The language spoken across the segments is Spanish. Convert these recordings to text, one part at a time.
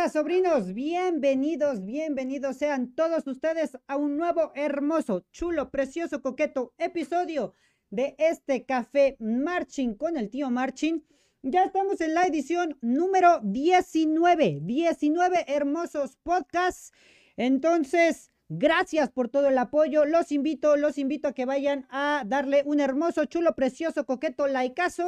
¿Qué onda, sobrinos? Bienvenidos, bienvenidos sean todos ustedes a un nuevo, hermoso, chulo, precioso, coqueto episodio de este café Marching con el tío Marching. Ya estamos en la edición número 19, 19 hermosos podcasts. Entonces, Gracias por todo el apoyo. Los invito, los invito a que vayan a darle un hermoso, chulo, precioso, coqueto likeazo.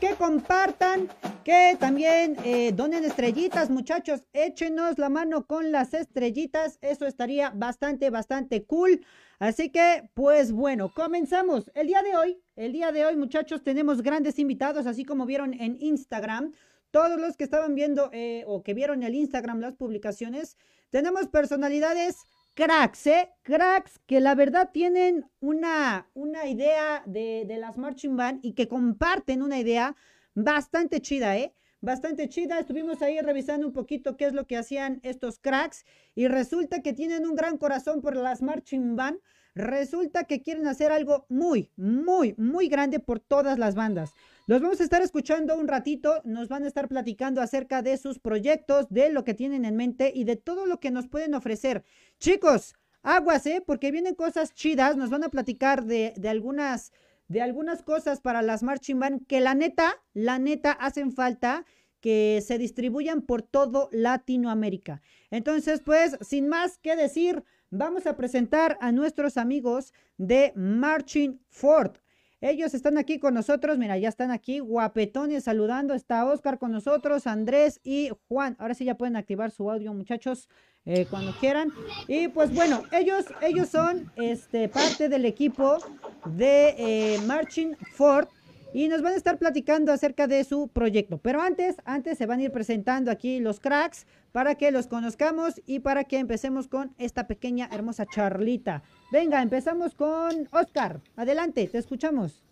Que compartan, que también eh, donen estrellitas, muchachos. Échenos la mano con las estrellitas. Eso estaría bastante, bastante cool. Así que, pues bueno, comenzamos. El día de hoy, el día de hoy, muchachos, tenemos grandes invitados, así como vieron en Instagram. Todos los que estaban viendo eh, o que vieron el Instagram las publicaciones, tenemos personalidades cracks, ¿eh? Cracks que la verdad tienen una, una idea de, de, las marching band y que comparten una idea bastante chida, ¿eh? Bastante chida. Estuvimos ahí revisando un poquito qué es lo que hacían estos cracks y resulta que tienen un gran corazón por las marching band. Resulta que quieren hacer algo muy, muy, muy grande por todas las bandas. Los vamos a estar escuchando un ratito, nos van a estar platicando acerca de sus proyectos, de lo que tienen en mente y de todo lo que nos pueden ofrecer. Chicos, aguas, ¿eh? Porque vienen cosas chidas, nos van a platicar de, de algunas de algunas cosas para las marching band que la neta, la neta hacen falta que se distribuyan por todo Latinoamérica. Entonces, pues, sin más que decir, vamos a presentar a nuestros amigos de Marching Ford. Ellos están aquí con nosotros, mira, ya están aquí, guapetones saludando, está Oscar con nosotros, Andrés y Juan. Ahora sí ya pueden activar su audio, muchachos, eh, cuando quieran. Y pues bueno, ellos, ellos son este, parte del equipo de eh, Marching Ford y nos van a estar platicando acerca de su proyecto. Pero antes, antes se van a ir presentando aquí los cracks para que los conozcamos y para que empecemos con esta pequeña hermosa charlita. Venga, empezamos con Oscar. Adelante, te escuchamos.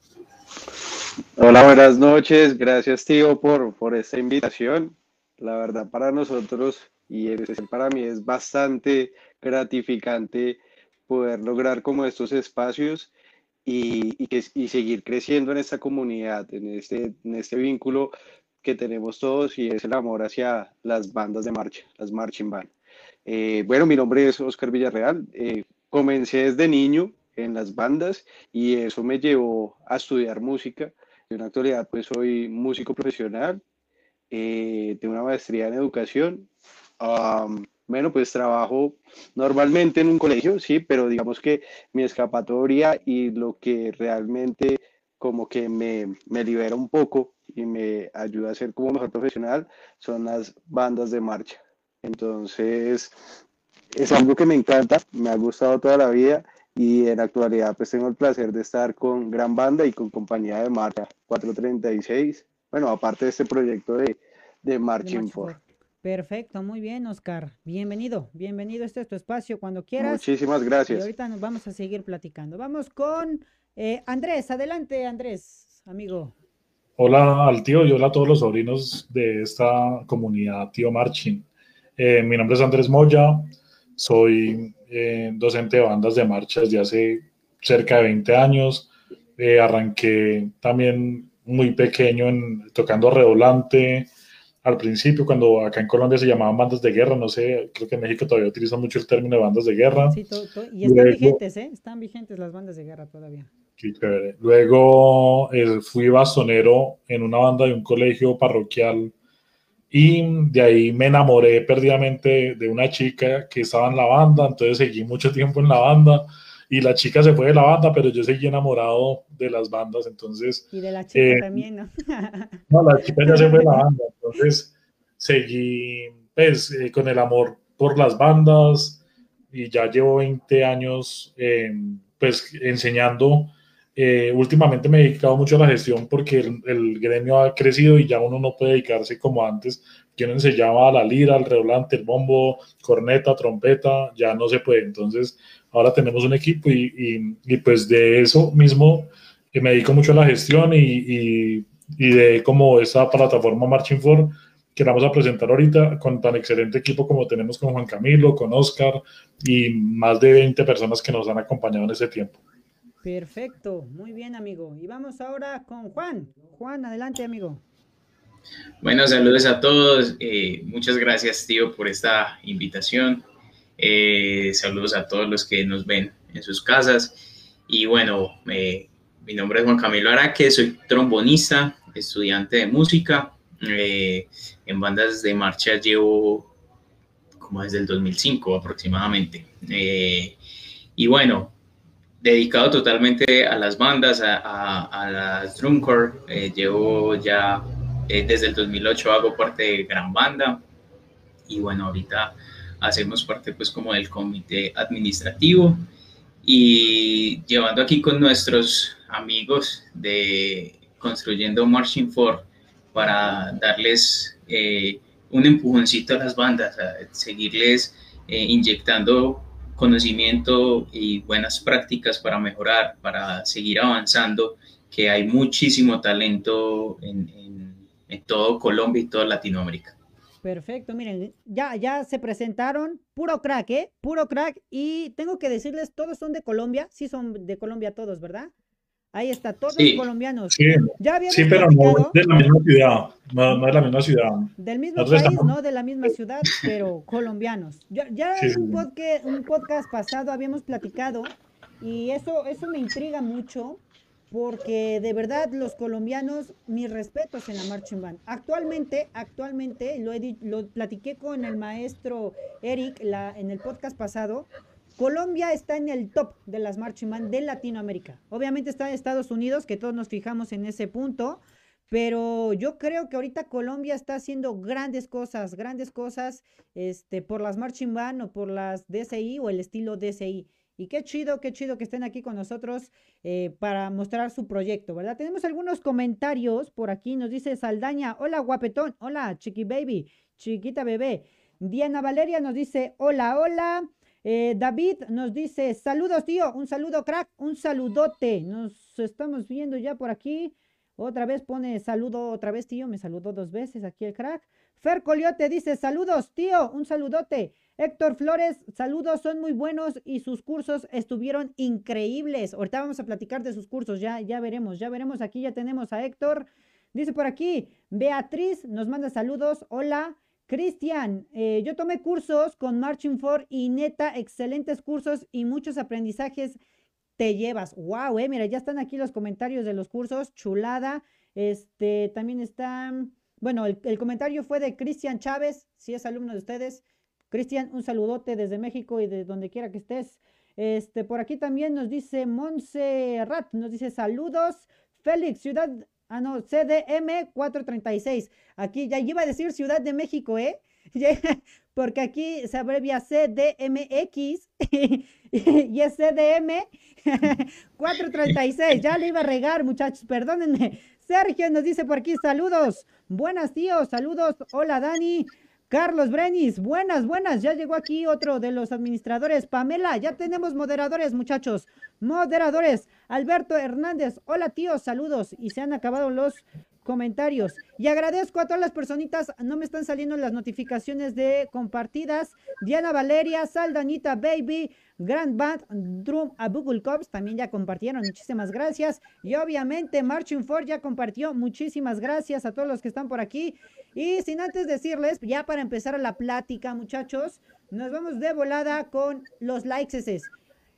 Hola, buenas noches. Gracias, tío, por, por esta invitación. La verdad, para nosotros y para mí es bastante gratificante poder lograr como estos espacios y, y, que, y seguir creciendo en esta comunidad, en este, en este vínculo que tenemos todos y es el amor hacia las bandas de marcha, las marching band. Eh, bueno, mi nombre es Oscar Villarreal. Eh, Comencé desde niño en las bandas y eso me llevó a estudiar música. En la actualidad pues soy músico profesional, eh, tengo una maestría en educación. Bueno, pues trabajo normalmente en un colegio, sí, pero digamos que mi escapatoria y lo que realmente como que me, me libera un poco y me ayuda a ser como mejor profesional son las bandas de marcha. Entonces, es algo que me encanta, me ha gustado toda la vida y en la actualidad pues tengo el placer de estar con gran banda y con compañía de marcha 436, bueno, aparte de este proyecto de, de Marching For. Perfecto, muy bien, Oscar. Bienvenido, bienvenido. Este es tu espacio cuando quieras. Muchísimas gracias. Y ahorita nos vamos a seguir platicando. Vamos con eh, Andrés. Adelante, Andrés, amigo. Hola al tío y hola a todos los sobrinos de esta comunidad, tío Marching. Eh, mi nombre es Andrés Moya. Soy eh, docente de bandas de marcha desde hace cerca de 20 años. Eh, arranqué también muy pequeño en, tocando redoblante. Al principio, cuando acá en Colombia se llamaban bandas de guerra, no sé, creo que en México todavía utilizan mucho el término de bandas de guerra. Sí, todo, todo. y están vigentes, ¿eh? Están vigentes las bandas de guerra todavía. Qué chévere. Luego eh, fui bastonero en una banda de un colegio parroquial y de ahí me enamoré perdidamente de una chica que estaba en la banda, entonces seguí mucho tiempo en la banda y la chica se fue de la banda, pero yo seguí enamorado de las bandas, entonces... Y de la chica eh, también, ¿no? no, la chica ya se fue de la banda, entonces seguí pues eh, con el amor por las bandas y ya llevo 20 años eh, pues enseñando eh, últimamente me he dedicado mucho a la gestión porque el, gremio ha crecido y ya uno no puede dedicarse como antes, que uno enseñaba la lira, al redoblante, el bombo, corneta, trompeta, ya no se puede. Entonces, ahora tenemos un equipo y, y, pues de eso mismo eh, me dedico mucho a la gestión y, y de como esa plataforma Marching For que vamos a presentar ahorita con tan excelente equipo como tenemos con Juan Camilo, con Oscar y más de 20 personas que nos han acompañado en ese tiempo. Perfecto, muy bien amigo. Y vamos ahora con Juan. Juan, adelante amigo. Bueno, saludos a todos. Eh, muchas gracias, tío, por esta invitación. Eh, saludos a todos los que nos ven en sus casas. Y bueno, mi nombre es Juan Camilo Araque, soy trombonista, estudiante de música. en bandas de marcha llevo como desde el 2005 aproximadamente. y bueno, dedicado totalmente a las bandas, a, las drumcore. Eh, llevo ya eh, desde el 2008 hago parte de Gran Banda y bueno, ahorita hacemos parte pues como del comité administrativo y llevando aquí con nuestros amigos de Construyendo Marching For para darles eh, un empujoncito a las bandas, a seguirles inyectando conocimiento y buenas prácticas para mejorar, para seguir avanzando, que hay muchísimo talento en, en, todo Colombia y toda Latinoamérica. Perfecto, miren, ya, ya se presentaron, puro crack, ¿eh? Puro crack. Y tengo que decirles, todos son de Colombia, sí son de Colombia todos, ¿verdad? Ahí está, todos colombianos. Sí, sí pero no de la misma ciudad, no, de la misma ciudad. Del mismo país, no de la misma ciudad, pero colombianos. Ya, ya en un podcast, un podcast pasado habíamos platicado y eso, eso me intriga mucho porque de verdad los colombianos, mis respetos en la marching band. Actualmente, actualmente, lo, lo platiqué con el maestro Eric en el podcast pasado, Colombia está en el top de las marching band de Latinoamérica. Obviamente está en Estados Unidos, que todos nos fijamos en ese punto, pero yo creo que ahorita Colombia está haciendo grandes cosas, grandes cosas este, por las marching band o por las DCI o el estilo DCI. Y qué chido, qué chido que estén aquí con nosotros eh, para mostrar su proyecto, ¿verdad? Tenemos algunos comentarios por aquí. Nos dice Saldaña, hola guapetón, hola chiqui baby, chiquita bebé. Diana Valeria nos dice, hola, hola. Eh, David nos dice, saludos tío, un saludo crack, un saludote. Nos estamos viendo ya por aquí. Otra vez pone saludo, otra vez tío, me saludó dos veces aquí el crack. Fer Coliote dice, saludos tío, un saludote. Héctor Flores, saludos, son muy buenos y sus cursos estuvieron increíbles. Ahorita vamos a platicar de sus cursos, ya, ya veremos, ya veremos. Aquí ya tenemos a Héctor. Dice por aquí, Beatriz nos manda saludos. Hola. Cristian, eh, yo tomé cursos con Marching For y neta, excelentes cursos y muchos aprendizajes te llevas. Wow, eh, mira, ya están aquí los comentarios de los cursos, chulada. Este, también está, bueno, el, comentario fue de Cristian Chávez, si es alumno de ustedes. Cristian, un saludote desde México y de donde quiera que estés. Este, por aquí también nos dice Montserrat, nos dice saludos. Félix, Ciudad Ah, no, CDM 436. Aquí ya iba a decir Ciudad de México, ¿eh? Porque aquí se abrevia CDMX y es CDM 436. Ya le iba a regar, muchachos, perdónenme. Sergio nos dice por aquí, saludos. Buenas, tíos, saludos. Hola, Dani. Carlos Brenis, buenas, buenas. Ya llegó aquí otro de los administradores. Pamela, ya tenemos moderadores, muchachos. Moderadores. Alberto Hernández, hola tíos, saludos. Y se han acabado los comentarios. Y agradezco a todas las personitas, no me están saliendo las notificaciones de compartidas. Diana Valeria, Saldanita Baby, Grand Band, Drum a Google Cops, también ya compartieron, muchísimas gracias. Y obviamente Marching Ford ya compartió, muchísimas gracias a todos los que están por aquí. Y sin antes decirles, ya para empezar la plática, muchachos, nos vamos de volada con los likes.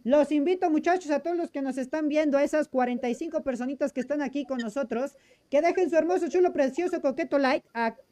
Los invito, muchachos, a todos los que nos están viendo, a esas 45 personitas que están aquí con nosotros, que dejen su hermoso, chulo, precioso, coqueto like.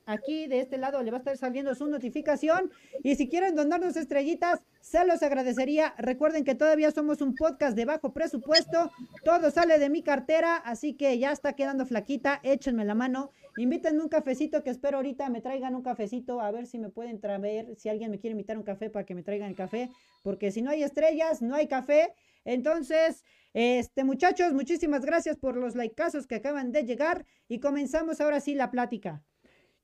aquí de este lado le va a estar saliendo su notificación. Y si quieren donarnos estrellitas, se los agradecería. Recuerden que todavía somos un podcast de bajo presupuesto. Todo sale de mi cartera, así que ya está quedando flaquita. Échenme la mano. Invítenme un cafecito que espero ahorita me traigan un cafecito. A ver si me pueden traer, si alguien me quiere invitar un café para que me traigan el café. Porque si no hay estrellas, no hay café. Entonces, este muchachos, muchísimas gracias por los likeazos que acaban de llegar. Y comenzamos ahora sí la plática.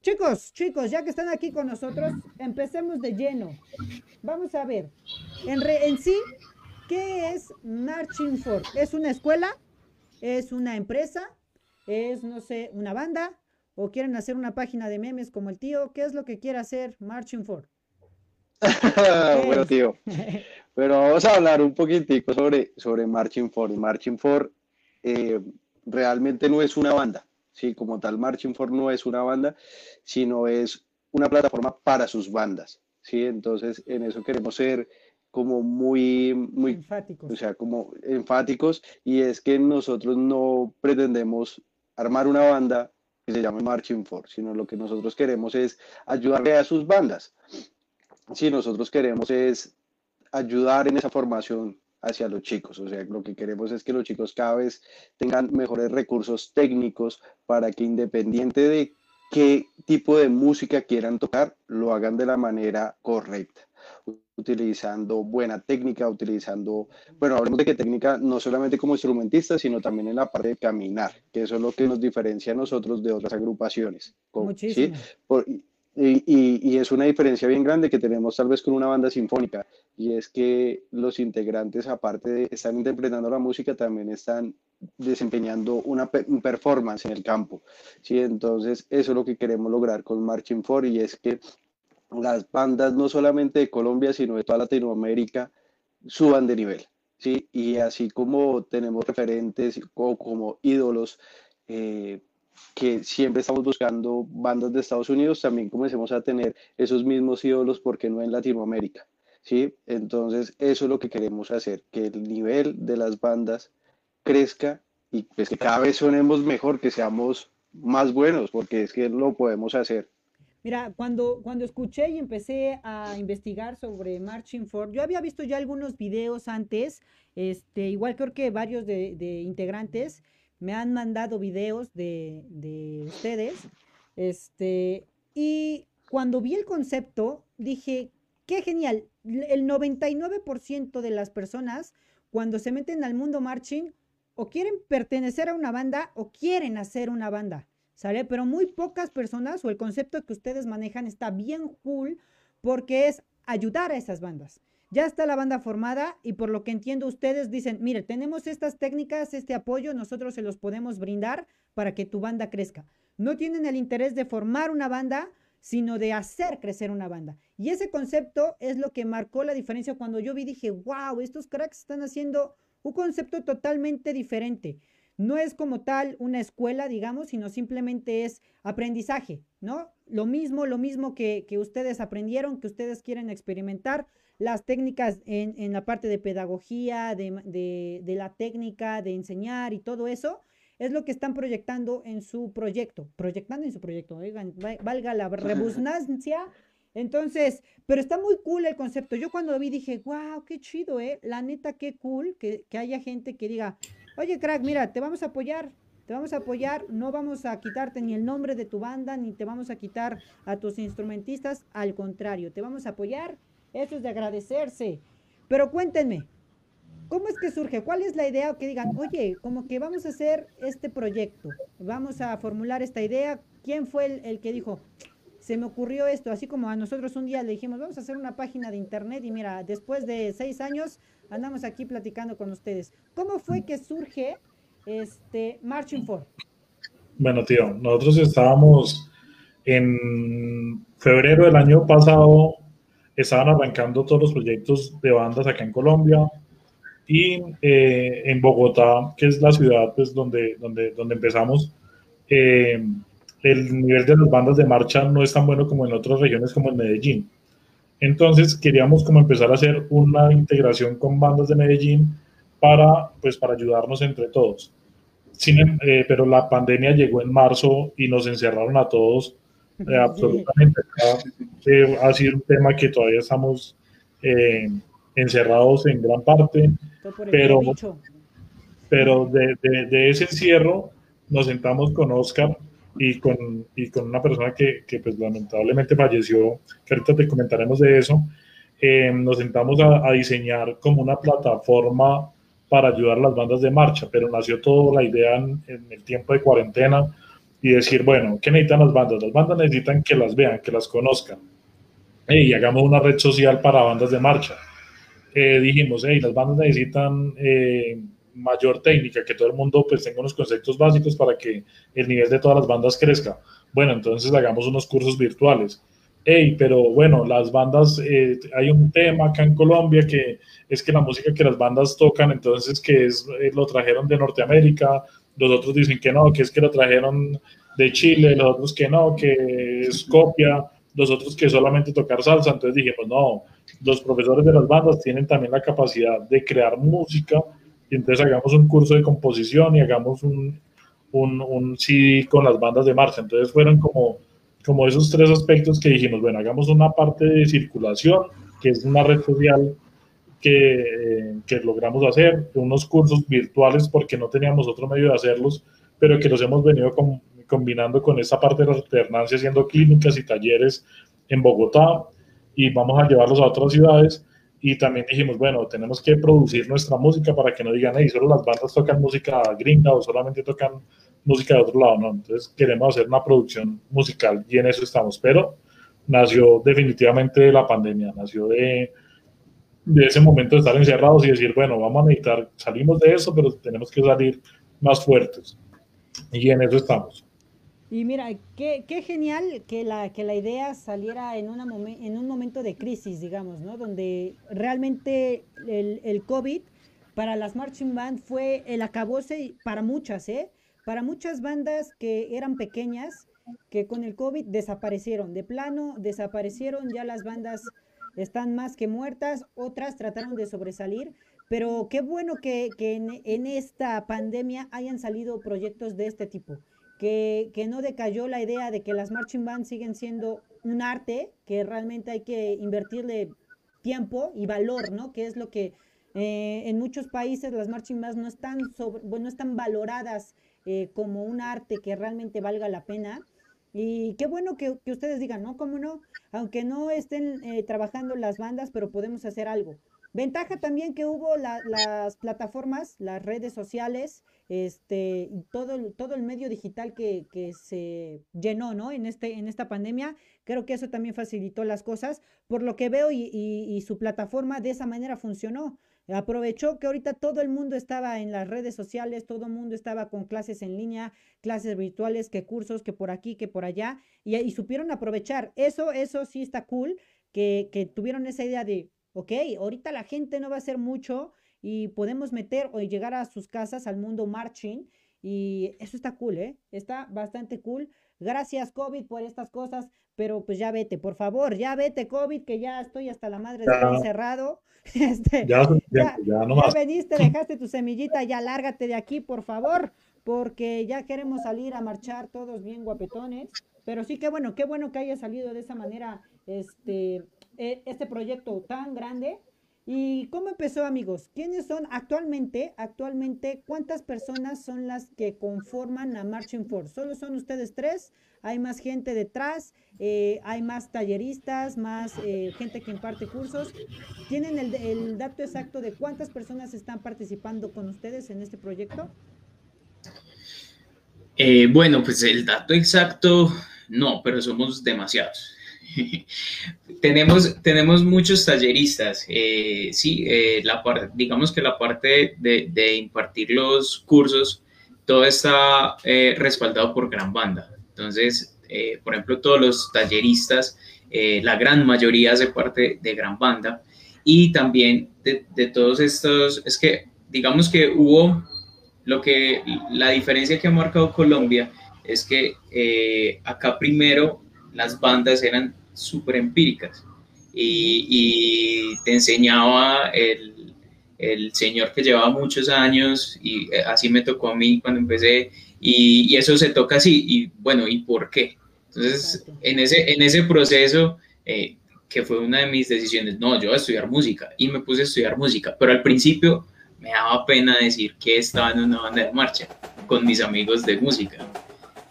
Chicos, chicos, ya que están aquí con nosotros, empecemos de lleno. Vamos a ver, en, en sí, ¿qué es Marching For? ¿Es una escuela? ¿Es una empresa? ¿Es, no sé, una banda? O quieren hacer una página de memes como el tío, ¿qué es lo que quiere hacer Marching For? bueno, tío. Pero vamos a hablar un poquitico sobre, sobre Marching For. Marching For eh, realmente no es una banda, ¿sí? Como tal, Marching for no es una banda, sino es una plataforma para sus bandas, ¿sí? Entonces, en eso queremos ser como muy, muy enfáticos. O sea, como enfáticos, y es que nosotros no pretendemos armar una banda que se llame Marching For, sino lo que nosotros queremos es ayudarle a sus bandas. Si nosotros queremos es ayudar en esa formación hacia los chicos. O sea, lo que queremos es que los chicos cada vez tengan mejores recursos técnicos para que independiente de qué tipo de música quieran tocar, lo hagan de la manera correcta utilizando buena técnica, utilizando, bueno, hablemos de qué técnica no solamente como instrumentista, sino también en la parte de caminar, que eso es lo que nos diferencia a nosotros de otras agrupaciones. Muchísimo. ¿sí? y, y, es una diferencia bien grande que tenemos tal vez con una banda sinfónica, y es que los integrantes, aparte de estar interpretando la música, también están desempeñando una un performance en el campo. ¿sí? Entonces, eso es lo que queremos lograr con Marching For, y es que las bandas no solamente de Colombia, sino de toda Latinoamérica, suban de nivel, ¿sí? Y así como tenemos referentes o como ídolos eh, que siempre estamos buscando bandas de Estados Unidos, también comencemos a tener esos mismos ídolos, porque no en Latinoamérica? ¿Sí? Entonces, eso es lo que queremos hacer, que el nivel de las bandas crezca y pues que cada vez sonemos mejor, que seamos más buenos, porque es que lo podemos hacer. Mira, cuando, cuando escuché y empecé a investigar sobre Marching Ford, yo había visto ya algunos videos antes, este, igual creo que varios de, integrantes me han mandado videos de, de, ustedes, este, y cuando vi el concepto, dije, qué genial, el 99% de las personas cuando se meten al mundo marching o quieren pertenecer a una banda o quieren hacer una banda. ¿Sale? Pero muy pocas personas o el concepto que ustedes manejan está bien cool porque es ayudar a esas bandas. Ya está la banda formada y por lo que entiendo ustedes dicen, mire, tenemos estas técnicas, este apoyo, nosotros se los podemos brindar para que tu banda crezca. No tienen el interés de formar una banda, sino de hacer crecer una banda. Y ese concepto es lo que marcó la diferencia cuando yo vi, dije, wow, estos cracks están haciendo un concepto totalmente diferente no es como tal una escuela, digamos, sino simplemente es aprendizaje, ¿no? Lo mismo, lo mismo que, ustedes aprendieron, que ustedes quieren experimentar, las técnicas en, la parte de pedagogía, de, la técnica, de enseñar y todo eso, es lo que están proyectando en su proyecto, proyectando en su proyecto, oigan, valga la rebusnancia. Entonces, pero está muy cool el concepto. Yo cuando lo vi dije, wow, qué chido, ¿eh? La neta, qué cool que, que haya gente que diga, Oye, crack, mira, te vamos a apoyar, te vamos a apoyar, no vamos a quitarte ni el nombre de tu banda, ni te vamos a quitar a tus instrumentistas, al contrario, te vamos a apoyar, eso es de agradecerse. Pero cuéntenme, ¿cómo es que surge? ¿Cuál es la idea? Que digan, oye, como que vamos a hacer este proyecto, vamos a formular esta idea. ¿Quién fue el, el que dijo, se me ocurrió esto, así como a nosotros un día le dijimos, vamos a hacer una página de internet y mira, después de seis años andamos aquí platicando con ustedes. ¿Cómo fue que surge este Marching For? Bueno, tío, nosotros estábamos en febrero del año pasado, estaban arrancando todos los proyectos de bandas acá en Colombia y eh, en Bogotá, que es la ciudad pues, donde, donde, donde empezamos, eh, el nivel de las bandas de marcha no es tan bueno como en otras regiones como en Medellín. Entonces queríamos como empezar a hacer una integración con bandas de Medellín para, pues, para ayudarnos entre todos. Sin, em, eh, pero la pandemia llegó en marzo y nos encerraron a todos eh, absolutamente. Eh, ha sido un tema que todavía estamos encerrados en gran parte, pero, pero de, de, de, ese encierro nos sentamos con Oscar y con, y con una persona que, que, pues lamentablemente falleció, que ahorita te comentaremos de eso, eh, nos sentamos a, diseñar como una plataforma para ayudar a las bandas de marcha, pero nació toda la idea en, el tiempo de cuarentena y decir, bueno, ¿qué necesitan las bandas? Las bandas necesitan que las vean, que las conozcan. y hagamos una red social para bandas de marcha. Eh, dijimos, hey, las bandas necesitan... Mayor técnica, que todo el mundo pues tenga unos conceptos básicos para que el nivel de todas las bandas crezca. Bueno, entonces hagamos unos cursos virtuales. Hey, pero bueno, las bandas, eh, hay un tema acá en Colombia que es que la música que las bandas tocan, entonces que es, eh, lo trajeron de Norteamérica los otros dicen que no, que es que lo trajeron de Chile, los otros que no, que es copia, los otros que solamente tocar salsa. Entonces dije, pues no, los profesores de las bandas tienen también la capacidad de crear música y entonces hagamos un curso de composición y hagamos un, un, un CD con las bandas de marcha. Entonces fueron como, como esos tres aspectos que dijimos, bueno, hagamos una parte de circulación, que es una red social que, que, logramos hacer, unos cursos virtuales porque no teníamos otro medio de hacerlos, pero que los hemos venido con, combinando con esta parte de la alternancia, haciendo clínicas y talleres en Bogotá y vamos a llevarlos a otras ciudades. Y también dijimos, bueno, tenemos que producir nuestra música para que no digan, hey, solo las bandas tocan música gringa o solamente tocan música de otro lado, ¿no? Entonces queremos hacer una producción musical y en eso estamos. Pero nació definitivamente de la pandemia, nació de, de ese momento de estar encerrados y decir, bueno, vamos a necesitar, salimos de eso, pero tenemos que salir más fuertes. Y en eso estamos. Y mira, qué, genial que la, que la idea saliera en, una en un momento de crisis, digamos, ¿no? Donde realmente el, el COVID para las marching band fue el acabose para muchas, ¿eh? Para muchas bandas que eran pequeñas, que con el COVID desaparecieron. De plano, desaparecieron, ya las bandas están más que muertas, otras trataron de sobresalir, pero qué bueno que, que en, esta pandemia hayan salido proyectos de este tipo, que, no decayó la idea de que las marching bands siguen siendo un arte, que realmente hay que invertirle tiempo y valor, ¿no? Que es lo que eh, en muchos países las marching bands no están, bueno, están valoradas eh, como un arte que realmente valga la pena. Y qué bueno que, que ustedes digan, ¿no? ¿Cómo no? Aunque no estén eh, trabajando las bandas, pero podemos hacer algo. Ventaja también que hubo la, las plataformas, las redes sociales, este, todo, todo el medio digital que, que, se llenó, ¿no? En, este, en esta pandemia, creo que eso también facilitó las cosas, por lo que veo y, y, y su plataforma de esa manera funcionó. Aprovechó que ahorita todo el mundo estaba en las redes sociales, todo el mundo estaba con clases en línea, clases virtuales, que cursos, que por aquí, que por allá, y, y supieron aprovechar. Eso, eso sí está cool, que, que tuvieron esa idea de, ok, ahorita la gente no va a hacer mucho y podemos meter o llegar a sus casas al mundo marching y eso está cool, ¿eh? Está bastante cool. Gracias COVID por estas cosas, pero pues ya vete, por favor, ya vete COVID, que ya estoy hasta la madre de encerrado. Este, ya, ya, ya, no ya veniste, dejaste tu semillita, ya lárgate de aquí, por favor, porque ya queremos salir a marchar todos bien guapetones. Pero sí, qué bueno, qué bueno que haya salido de esa manera este, este proyecto tan grande. ¿Y cómo empezó, amigos? ¿Quiénes son actualmente, actualmente, cuántas personas son las que conforman a Marching Force? ¿Solo son ustedes tres? ¿Hay más gente detrás? Eh, ¿Hay más talleristas? ¿Más eh, gente que imparte cursos? ¿Tienen el, el, dato exacto de cuántas personas están participando con ustedes en este proyecto? Eh, bueno, pues el dato exacto no, pero somos demasiados. tenemos, tenemos muchos talleristas. Eh, sí, eh, la digamos que la parte de, de, impartir los cursos, todo está eh, respaldado por gran banda. Entonces, eh, por ejemplo, todos los talleristas, eh, la gran mayoría hace parte de gran banda. Y también de, de todos estos, es que digamos que hubo lo que la diferencia que ha marcado Colombia es que eh, acá primero las bandas eran súper empíricas y, y, te enseñaba el, el, señor que llevaba muchos años y eh, así me tocó a mí cuando empecé y, y eso se toca así y bueno, ¿y por qué? Entonces, en ese, en ese proceso, eh, que fue una de mis decisiones, no, yo voy a estudiar música y me puse a estudiar música, pero al principio me daba pena decir que estaba en una banda de marcha con mis amigos de música.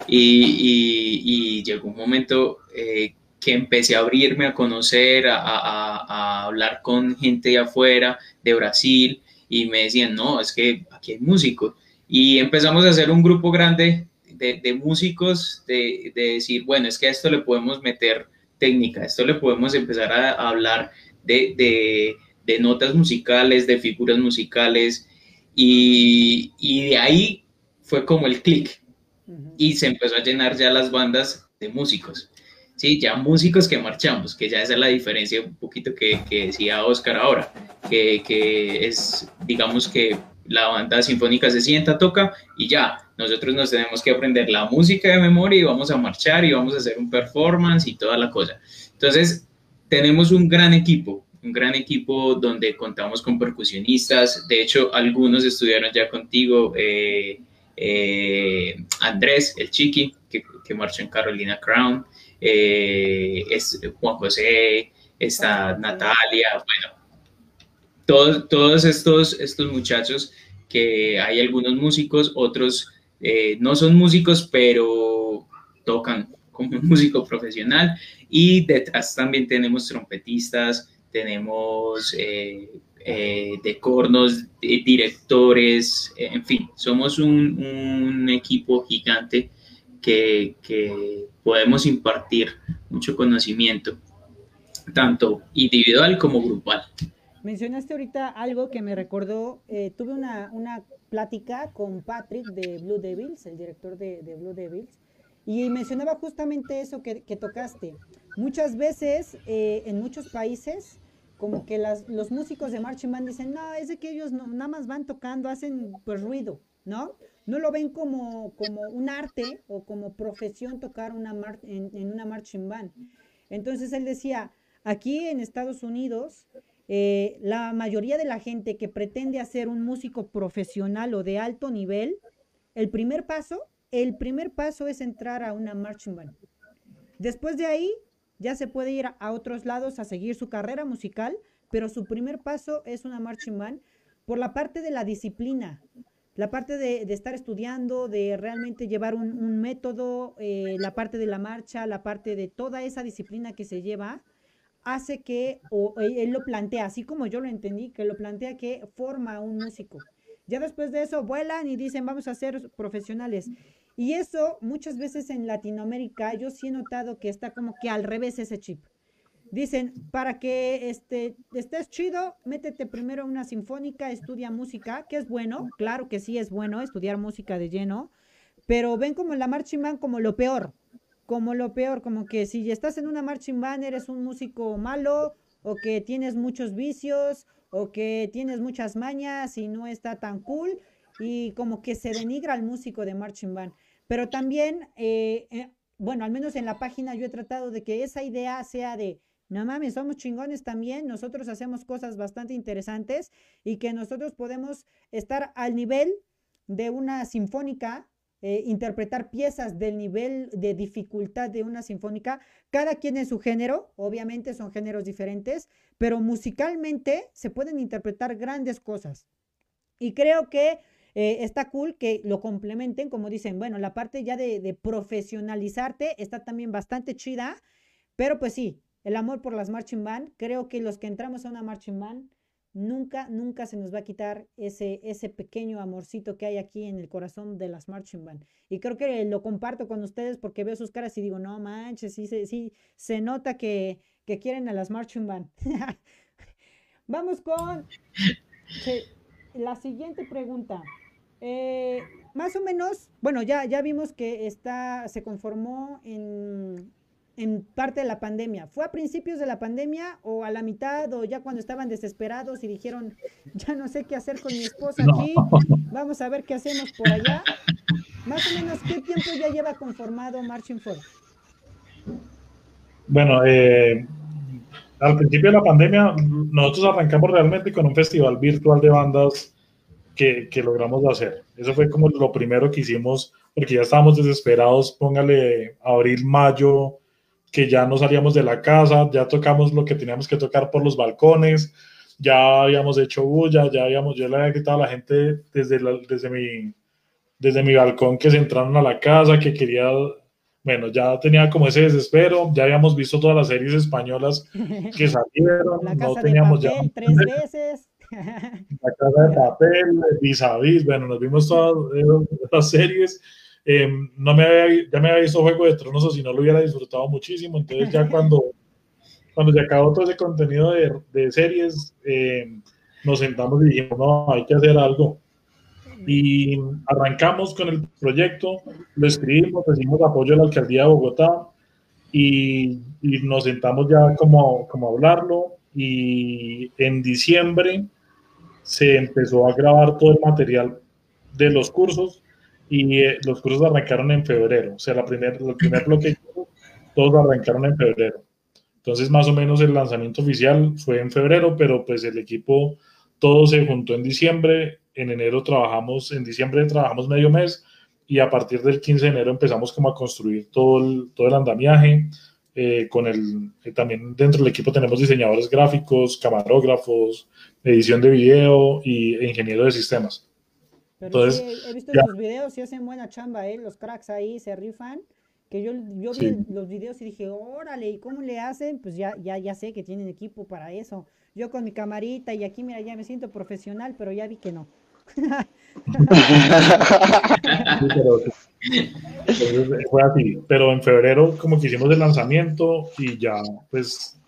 Y, y, y llegó un momento eh, que empecé a abrirme a conocer, a, a, a, hablar con gente de afuera, de Brasil, y me decían, no, es que aquí hay músicos. Y empezamos a hacer un grupo grande de, de músicos, de, de, decir, bueno, es que a esto le podemos meter técnica, a esto le podemos empezar a, a hablar de, de, de, notas musicales, de figuras musicales, y, y de ahí fue como el clic y se empezó a llenar ya las bandas de músicos. Sí, ya músicos que marchamos, que ya esa es la diferencia un poquito que, que decía Oscar ahora, que, que, es, digamos que la banda sinfónica se sienta, toca y ya, nosotros nos tenemos que aprender la música de memoria y vamos a marchar y vamos a hacer un performance y toda la cosa. Entonces, tenemos un gran equipo, un gran equipo donde contamos con percusionistas, de hecho, algunos estudiaron ya contigo, eh, eh, Andrés, el chiqui, que, que marchó en Carolina Crown, eh, es Juan José, está Natalia, bueno, todos, todos estos, estos muchachos que hay algunos músicos, otros eh, no son músicos, pero tocan como un músico profesional. Y detrás también tenemos trompetistas, tenemos eh, de cornos, directores, en fin, somos un, un equipo gigante que, que, podemos impartir mucho conocimiento, tanto individual como grupal. Mencionaste ahorita algo que me recordó, eh, tuve una, una, plática con Patrick de Blue Devils, el director de, de Blue Devils, y mencionaba justamente eso que, que tocaste. Muchas veces eh, en muchos países, como que las, los músicos de marching band dicen, no, es de que ellos no, nada más van tocando, hacen pues ruido, ¿no? No lo ven como, como un arte o como profesión tocar una en, en una marching band. Entonces él decía, aquí en Estados Unidos, eh, la mayoría de la gente que pretende hacer un músico profesional o de alto nivel, el primer paso, el primer paso es entrar a una marching band. Después de ahí, ya se puede ir a otros lados a seguir su carrera musical, pero su primer paso es una marching band por la parte de la disciplina, la parte de, estar estudiando, de realmente llevar un, método, eh, la parte de la marcha, la parte de toda esa disciplina que se lleva hace que, él lo plantea, así como yo lo entendí, que lo plantea que forma un músico. Ya después de eso vuelan y dicen, vamos a ser profesionales. Y eso muchas veces en Latinoamérica yo sí he notado que está como que al revés ese chip. Dicen, para que este, estés chido, métete primero a una sinfónica, estudia música, que es bueno, claro que sí es bueno estudiar música de lleno, pero ven como la marching band como lo peor como lo peor, como que si estás en una marching band eres un músico malo o que tienes muchos vicios o que tienes muchas mañas y no está tan cool y como que se denigra al músico de marching band. Pero también, eh, eh, bueno, al menos en la página yo he tratado de que esa idea sea de, no mames, somos chingones también, nosotros hacemos cosas bastante interesantes y que nosotros podemos estar al nivel de una sinfónica eh, interpretar piezas del nivel de dificultad de una sinfónica, cada quien en su género, obviamente son géneros diferentes, pero musicalmente se pueden interpretar grandes cosas. Y creo que eh, está cool que lo complementen, como dicen, bueno, la parte ya de, de profesionalizarte está también bastante chida, pero pues sí, el amor por las marching band, creo que los que entramos a una marching band, nunca, nunca se nos va a quitar ese, ese pequeño amorcito que hay aquí en el corazón de las marching band. Y creo que lo comparto con ustedes porque veo sus caras y digo, no manches, sí, sí, se nota que, que quieren a las marching band. Vamos con la siguiente pregunta. Eh, más o menos, bueno, ya, ya vimos que está, se conformó en en parte de la pandemia? ¿Fue a principios de la pandemia o a la mitad o ya cuando estaban desesperados y dijeron, ya no sé qué hacer con mi esposa aquí, vamos a ver qué hacemos por allá? Más o menos, ¿qué tiempo ya lleva conformado Marching For? Bueno, eh, al principio de la pandemia nosotros arrancamos realmente con un festival virtual de bandas que, que logramos hacer. Eso fue como lo primero que hicimos porque ya estábamos desesperados, póngale abril, mayo, que ya no salíamos de la casa, ya tocamos lo que teníamos que tocar por los balcones, ya habíamos hecho bulla, ya habíamos, yo le había gritado a la gente desde, desde, mi, desde mi balcón que se entraron a la casa, que quería, bueno, ya tenía como ese desespero, ya habíamos visto todas las series españolas que salieron, no teníamos ya... Tres veces. La casa de papel, vis a vis, bueno, nos vimos todas las series Em, no me había, ya me había visto Juego de Tronos o si no lo hubiera disfrutado muchísimo. Entonces ya cuando, cuando se acabó todo ese contenido de, de series, em, nos sentamos y dijimos, no, hay que hacer algo. Y arrancamos con el proyecto, lo escribimos, recibimos apoyo de la alcaldía de Bogotá y, y nos sentamos ya como, como a hablarlo. Y en diciembre se empezó a grabar todo el material de los cursos y eh, los cursos arrancaron en febrero. O sea, la primer, el primer bloque, todos arrancaron en febrero. Entonces, más o menos el lanzamiento oficial fue en febrero, pero pues el equipo todo se juntó en diciembre. En enero trabajamos, en diciembre trabajamos medio mes y a partir del 15 de enero empezamos como a construir todo el, todo el andamiaje. Eh, con el, eh, también dentro del equipo tenemos diseñadores gráficos, camarógrafos, edición de video y ingeniero de sistemas. Entonces, he visto los videos y hacen buena chamba, ¿eh? Los cracks ahí se rifan. Que yo, yo vi los videos y dije, órale, ¿y cómo le hacen? Pues ya, ya, ya sé que tienen equipo para eso. Yo con mi camarita y aquí, mira, ya me siento profesional, pero ya vi que no. fue así, pero en febrero como que hicimos el lanzamiento y ya pues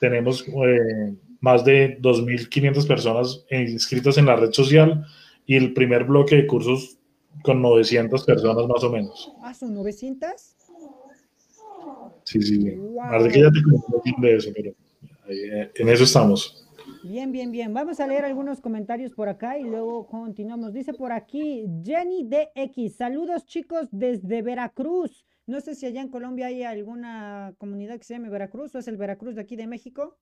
tenemos eh, más de 2.500 personas inscritas en la red social y el primer bloque de cursos con 900 personas más o menos. ¿Ah, son 900? Sí, sí. Wow. que ya te de eso, pero eh, en eso estamos. Bien, bien, bien. Vamos a leer algunos comentarios por acá y luego continuamos. Dice por aquí Jenny DX. Saludos chicos desde Veracruz. No sé si allá en Colombia hay alguna comunidad que se llame Veracruz o es el Veracruz de aquí de México.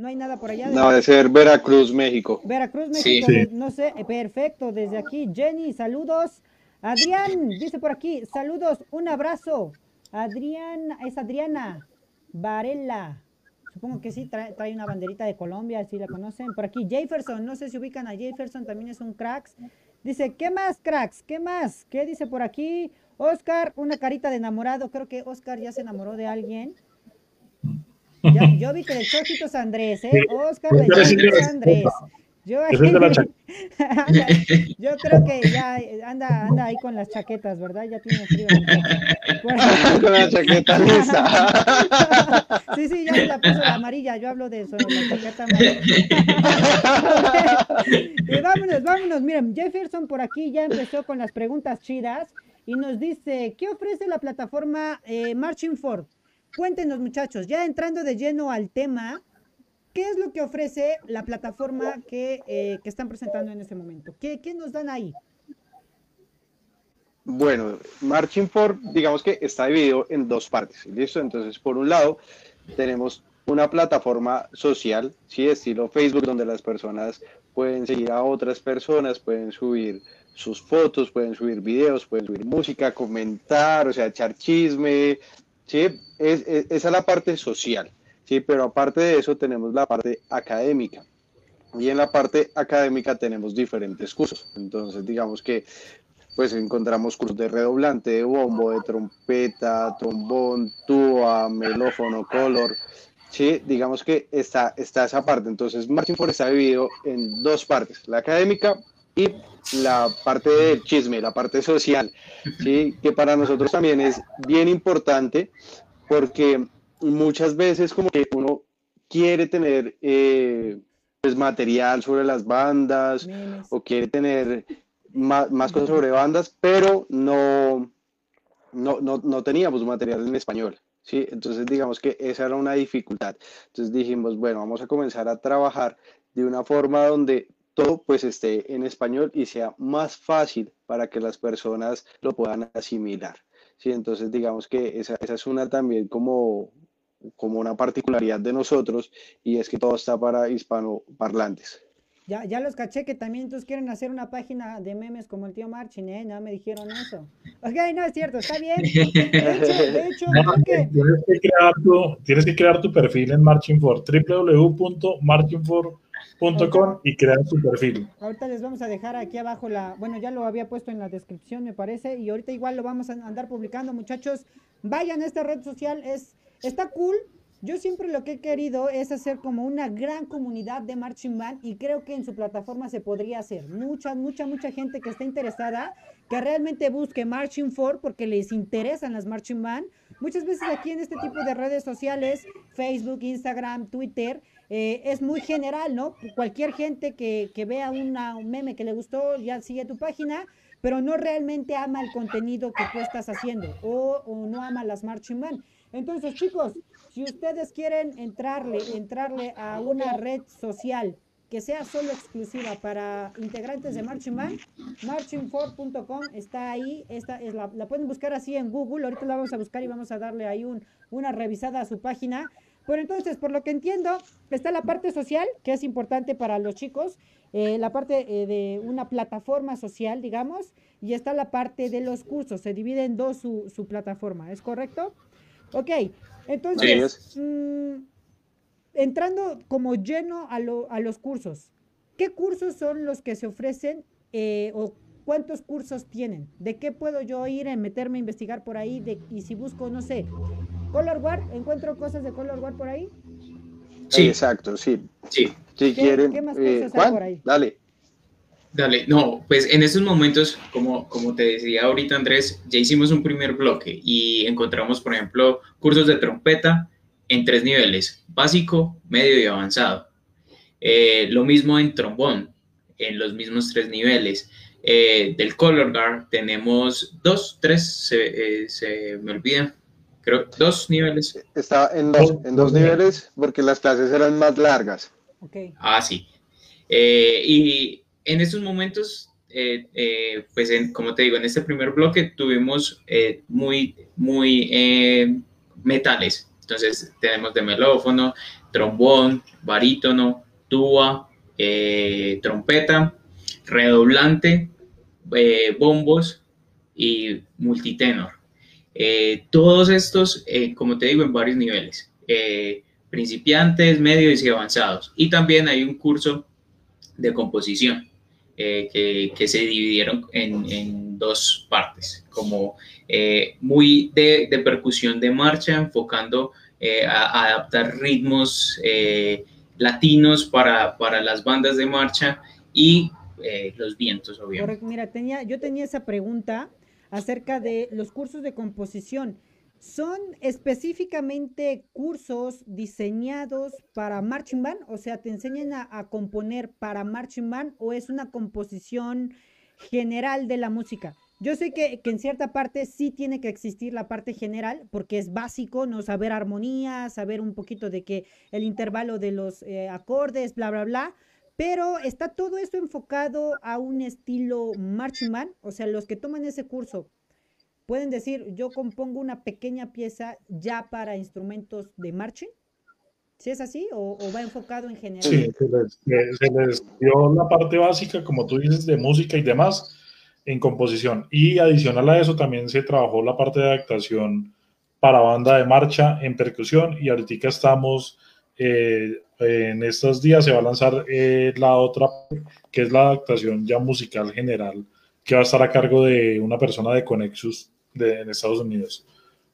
No hay nada por allá. no, de ser Veracruz, México. Veracruz, México. Sí. No sé, eh, perfecto. Desde aquí, Jenny, saludos. Adrián, dice por aquí, saludos, un abrazo. Adrián, es Adriana Varela. Supongo que sí, trae, una banderita de Colombia, si la conocen. Por aquí, Jefferson, no sé si ubican a Jefferson, también es un cracks. Dice, ¿qué más, cracks? ¿Qué más? ¿Qué dice por aquí? Oscar, una carita de enamorado. Creo que Oscar ya se enamoró de alguien. Yo vi que le echó ojitos a Andrés, ¿eh? Oscar le echó ojitos a Andrés. Yo, yo creo que ya anda, anda ahí con las chaquetas, ¿verdad? Ya tiene frío. con la chaqueta lisa. sí, sí, ya se la puso la amarilla. Yo hablo de eso, la chaqueta amarilla. y vámonos, vámonos. Miren, Jefferson por aquí ya empezó con las preguntas chidas y nos dice, ¿qué ofrece la plataforma eh, Marching Ford? Cuéntenos, muchachos, ya entrando de lleno al tema, ¿Qué es lo que ofrece la plataforma que, eh, que están presentando en este momento? ¿Qué, ¿Qué, nos dan ahí? Bueno, Marching for, digamos que está dividido en dos partes, ¿listo? Entonces, por un lado, tenemos una plataforma social, ¿sí? Estilo Facebook, donde las personas pueden seguir a otras personas, pueden subir sus fotos, pueden subir videos, pueden subir música, comentar, o sea, echar chisme, ¿sí? Es, esa es la parte social. Sí, pero aparte de eso tenemos la parte académica. Y en la parte académica tenemos diferentes cursos. Entonces, digamos que pues encontramos cursos de redoblante, de bombo, de trompeta, trombón, tuba, melófono, color. Sí, digamos que está, está esa parte. Entonces, Martin Ford está dividido en dos partes, la académica y la parte del chisme, la parte social, ¿sí? que para nosotros también es bien importante porque muchas veces como que uno quiere tener eh, pues material sobre las bandas o quiere tener más, más, cosas sobre bandas, pero no, no, no, no teníamos material en español. ¿sí? Entonces digamos que esa era una dificultad. Entonces dijimos, bueno, vamos a comenzar a trabajar de una forma donde todo pues esté en español y sea más fácil para que las personas lo puedan asimilar. Sí, entonces digamos que esa, esa es una también como como una particularidad de nosotros y es que todo está para hispanoparlantes. Ya, ya los caché que también entonces quieren hacer una página de memes como el tío Marchin, ¿eh? No me dijeron eso. Ok, no es cierto, está bien. De hecho, que... Tienes, que crear tu, tienes que crear tu perfil en Marching for, www.marchingfor.com y crear tu perfil. Ahorita les vamos a dejar aquí abajo la, bueno, ya lo había puesto en la descripción, me parece, y ahorita igual lo vamos a andar publicando, muchachos. Vayan a esta red social, es Está cool. Yo siempre lo que he querido es hacer como una gran comunidad de marching band y creo que en su plataforma se podría hacer. Mucha, mucha, mucha gente que está interesada, que realmente busque Marching for porque les interesan las marching band. Muchas veces aquí en este tipo de redes sociales, Facebook, Instagram, Twitter, eh, es muy general, ¿no? Cualquier gente que, que vea una, un meme que le gustó ya sigue tu página, pero no realmente ama el contenido que tú estás haciendo o, no ama las marching band. Entonces, chicos, si ustedes quieren entrarle, entrarle a una red social que sea solo exclusiva para integrantes de Marching Band, marchingfor.com está ahí, esta es la, pueden buscar así en Google, ahorita la vamos a buscar y vamos a darle ahí un, una revisada a su página. Pero entonces, por lo que entiendo, está la parte social, que es importante para los chicos, eh, la parte eh, de una plataforma social, digamos, y está la parte de los cursos, se divide en dos su, su plataforma, ¿es correcto? Ok, entonces, mmm, entrando como lleno a, lo, a, los cursos, ¿qué cursos son los que se ofrecen eh, o cuántos cursos tienen? ¿De qué puedo yo ir a meterme a investigar por ahí? De, y si busco, no sé, Color War, ¿encuentro cosas de Color War por ahí? Sí, exacto, sí. Sí. Si ¿Qué, quieren, ¿qué más eh, cosas hay Juan, por ahí? dale. Dale, no, pues en estos momentos, como, como te decía ahorita Andrés, ya hicimos un primer bloque y encontramos, por ejemplo, cursos de trompeta en tres niveles, básico, medio y avanzado. Eh, lo mismo en trombón, en los mismos tres niveles. Eh, del Color Guard tenemos dos, tres, se, eh, se me olvida, creo, dos niveles. Está en dos, en dos niveles porque las clases eran más largas. Okay. Ah, sí. Eh, y en estos momentos, eh, eh, pues en, como te digo, en este primer bloque tuvimos eh, muy, muy metales. Entonces tenemos de melófono, trombón, barítono, tuba, trompeta, redoblante, bombos y multitenor. Todos estos, como te digo, en varios niveles. principiantes, medios y avanzados. Y también hay un curso de composición eh, que, que, se dividieron en, en dos partes, como eh, muy de, de, percusión de marcha, enfocando eh, a, adaptar ritmos eh, latinos para, para, las bandas de marcha y eh, los vientos, obviamente. Mira, tenía, yo tenía esa pregunta acerca de los cursos de composición. ¿Son específicamente cursos diseñados para marching band? O sea, ¿te enseñan a, a, componer para marching band o es una composición general de la música? Yo sé que, que, en cierta parte sí tiene que existir la parte general, porque es básico, ¿no? Saber armonía, saber un poquito de que el intervalo de los eh, acordes, bla, bla, bla. Pero está todo esto enfocado a un estilo marching band. O sea, los que toman ese curso pueden decir, yo compongo una pequeña pieza ya para instrumentos de marching. ¿Sí es así o, va enfocado en general? Sí, se les, les, dio la parte básica, como tú dices, de música y demás en composición. Y adicional a eso también se trabajó la parte de adaptación para banda de marcha en percusión y ahorita estamos, eh, en estos días se va a lanzar eh, la otra, que es la adaptación ya musical general, que va a estar a cargo de una persona de Conexus de, en Estados Unidos.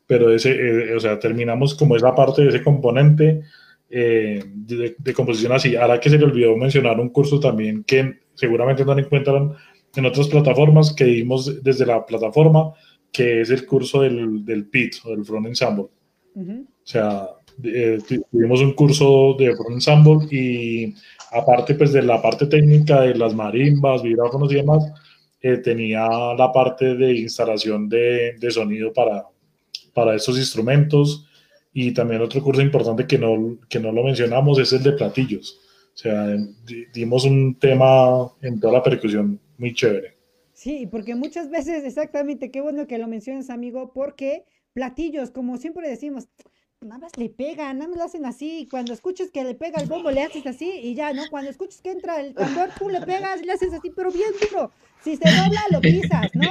Pero ese, eh, o sea, terminamos como esa parte de ese componente eh, de, de, composición así. Ahora que se le olvidó mencionar un curso también que seguramente no encuentran en otras plataformas que dimos desde la plataforma, que es el curso del, del PIT o del Front Ensemble. Uh -huh. O sea, eh, tuvimos un curso de Ensemble y aparte pues de la parte técnica de las marimbas, vibráfonos y demás, eh, tenía la parte de instalación de, de, sonido para, para estos instrumentos y también otro curso importante que no, que no lo mencionamos es el de platillos. O sea, dimos un tema en toda la percusión muy chévere. Sí, porque muchas veces, exactamente, qué bueno que lo menciones, amigo, porque platillos, como siempre decimos, nada más le pegan, nada más lo hacen así, cuando escuches que le pega el bombo, le haces así y ya, ¿no? Cuando escuches que entra el tambor, tú le pegas, le haces así, pero bien duro. Si se dobla, lo pisas, ¿no?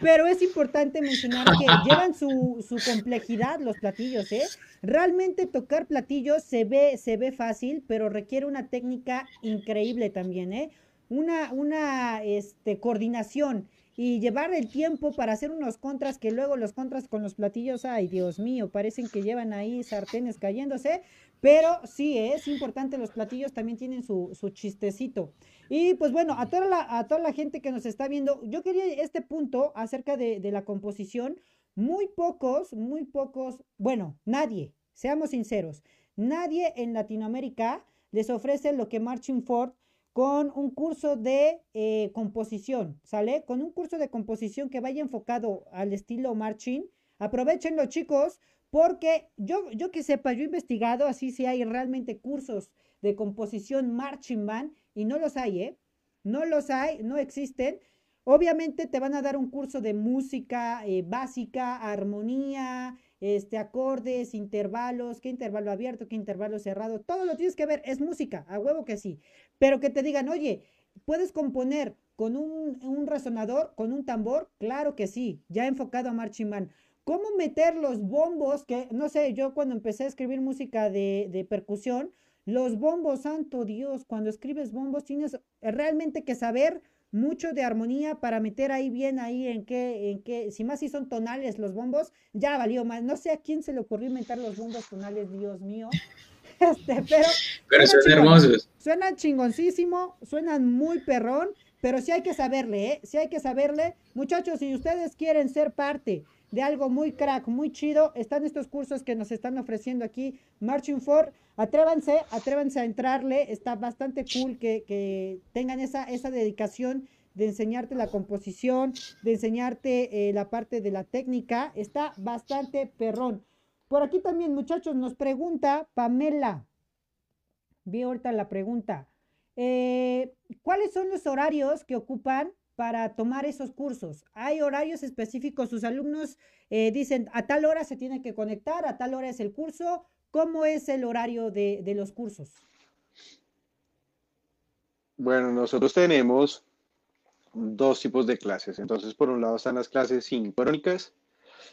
Pero es importante mencionar que llevan su, su complejidad los platillos, ¿eh? Realmente tocar platillos se ve, se ve fácil, pero requiere una técnica increíble también, ¿eh? Una, una este, coordinación y llevar el tiempo para hacer unos contras que luego los contras con los platillos, ay Dios mío, parecen que llevan ahí sartenes cayéndose, pero sí es importante, los platillos también tienen su, su chistecito. Y pues bueno, a toda, la, a toda la gente que nos está viendo, yo quería este punto acerca de, de la composición, muy pocos, muy pocos, bueno, nadie, seamos sinceros, nadie en Latinoamérica les ofrece lo que Marching Ford con un curso de eh, composición, ¿sale? Con un curso de composición que vaya enfocado al estilo marching. Aprovechenlo, chicos, porque yo, yo que sepa, yo he investigado así si hay realmente cursos de composición marching band y no los hay, ¿eh? No los hay, no existen. Obviamente te van a dar un curso de música eh, básica, armonía, este, acordes, intervalos, qué intervalo abierto, qué intervalo cerrado, todo lo tienes que ver, es música, a huevo que sí. Pero que te digan, oye, ¿puedes componer con un, un resonador, con un tambor? Claro que sí, ya enfocado a marching band. ¿Cómo meter los bombos? Que no sé, yo cuando empecé a escribir música de, de percusión, los bombos, santo Dios, cuando escribes bombos tienes realmente que saber mucho de armonía para meter ahí bien ahí en qué, en qué, si más si son tonales los bombos, ya valió más. No sé a quién se le ocurrió inventar los bombos tonales, Dios mío. Este, pero pero son hermosos. Suenan chingoncísimo, suenan muy perrón, pero sí hay que saberle, ¿eh? Sí hay que saberle. Muchachos, si ustedes quieren ser parte de algo muy crack, muy chido, están estos cursos que nos están ofreciendo aquí, Marching for. Atrévanse, atrévanse a entrarle, está bastante cool que, que tengan esa, esa dedicación de enseñarte la composición, de enseñarte eh, la parte de la técnica, está bastante perrón. Por aquí también, muchachos, nos pregunta Pamela. Vi ahorita la pregunta. Eh, ¿Cuáles son los horarios que ocupan para tomar esos cursos? ¿Hay horarios específicos? Sus alumnos eh, dicen, a tal hora se tiene que conectar, a tal hora es el curso. ¿Cómo es el horario de, de los cursos? Bueno, nosotros tenemos dos tipos de clases. Entonces, por un lado están las clases sincrónicas,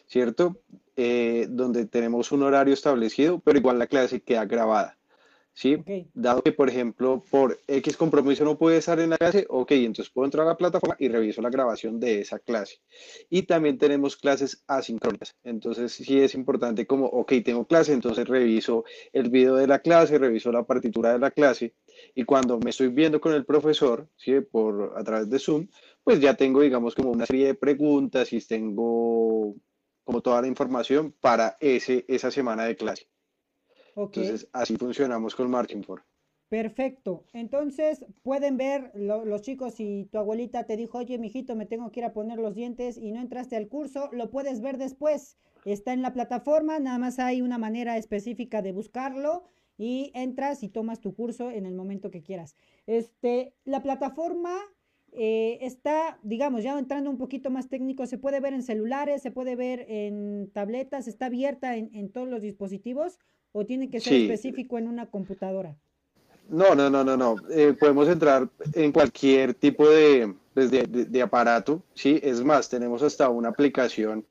¿cierto? Eh, donde tenemos un horario establecido, pero igual la clase queda grabada. ¿Sí? Dado que, por ejemplo, por X compromiso no puede estar en la clase, ok, entonces puedo entrar a la plataforma y reviso la grabación de esa clase. Y también tenemos clases asincrónicas. Entonces, sí es importante como, ok, tengo clase, entonces reviso el video de la clase, reviso la partitura de la clase. Y cuando me estoy viendo con el profesor, ¿sí? Por, a través de Zoom, pues ya tengo, digamos, como una serie de preguntas y tengo como toda la información para ese, esa semana de clase. Entonces, así funcionamos con Marching for. Perfecto. Entonces pueden ver lo- los chicos si tu abuelita te dijo, oye, mijito, me tengo que ir a poner los dientes y no entraste al curso, lo puedes ver después. Está en la plataforma, nada más hay una manera específica de buscarlo y entras y tomas tu curso en el momento que quieras. Este, la plataforma eh, está, digamos, ya entrando un poquito más técnico, se puede ver en celulares, se puede ver en tabletas, está abierta en, en todos los dispositivos o tiene que ser Sí. específico en una computadora. No, no, no, no, no. Eh, podemos entrar en cualquier tipo de, pues, de, de- de aparato, ¿sí? Es más, tenemos hasta una aplicación,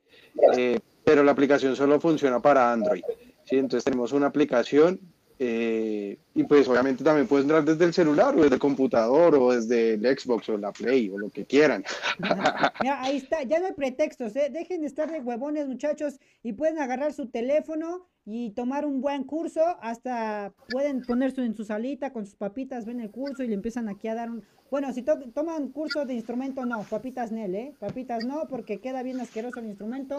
eh, pero la aplicación solo funciona para Android, ¿sí? Entonces tenemos una aplicación eh, y pues obviamente también puedes entrar desde el celular o desde el computador o desde el Xbox o la Play o lo que quieran. Mira, ahí está, ya no hay pretextos, ¿eh? Dejen de estar de huevones, muchachos, y pueden agarrar su teléfono y tomar un buen curso, hasta pueden ponerse en su salita con sus papitas, ven el curso y le empiezan aquí a dar un... Bueno, si to- toman curso de instrumento, no, papitas Nel, ¿eh? Papitas no, porque queda bien asqueroso el instrumento.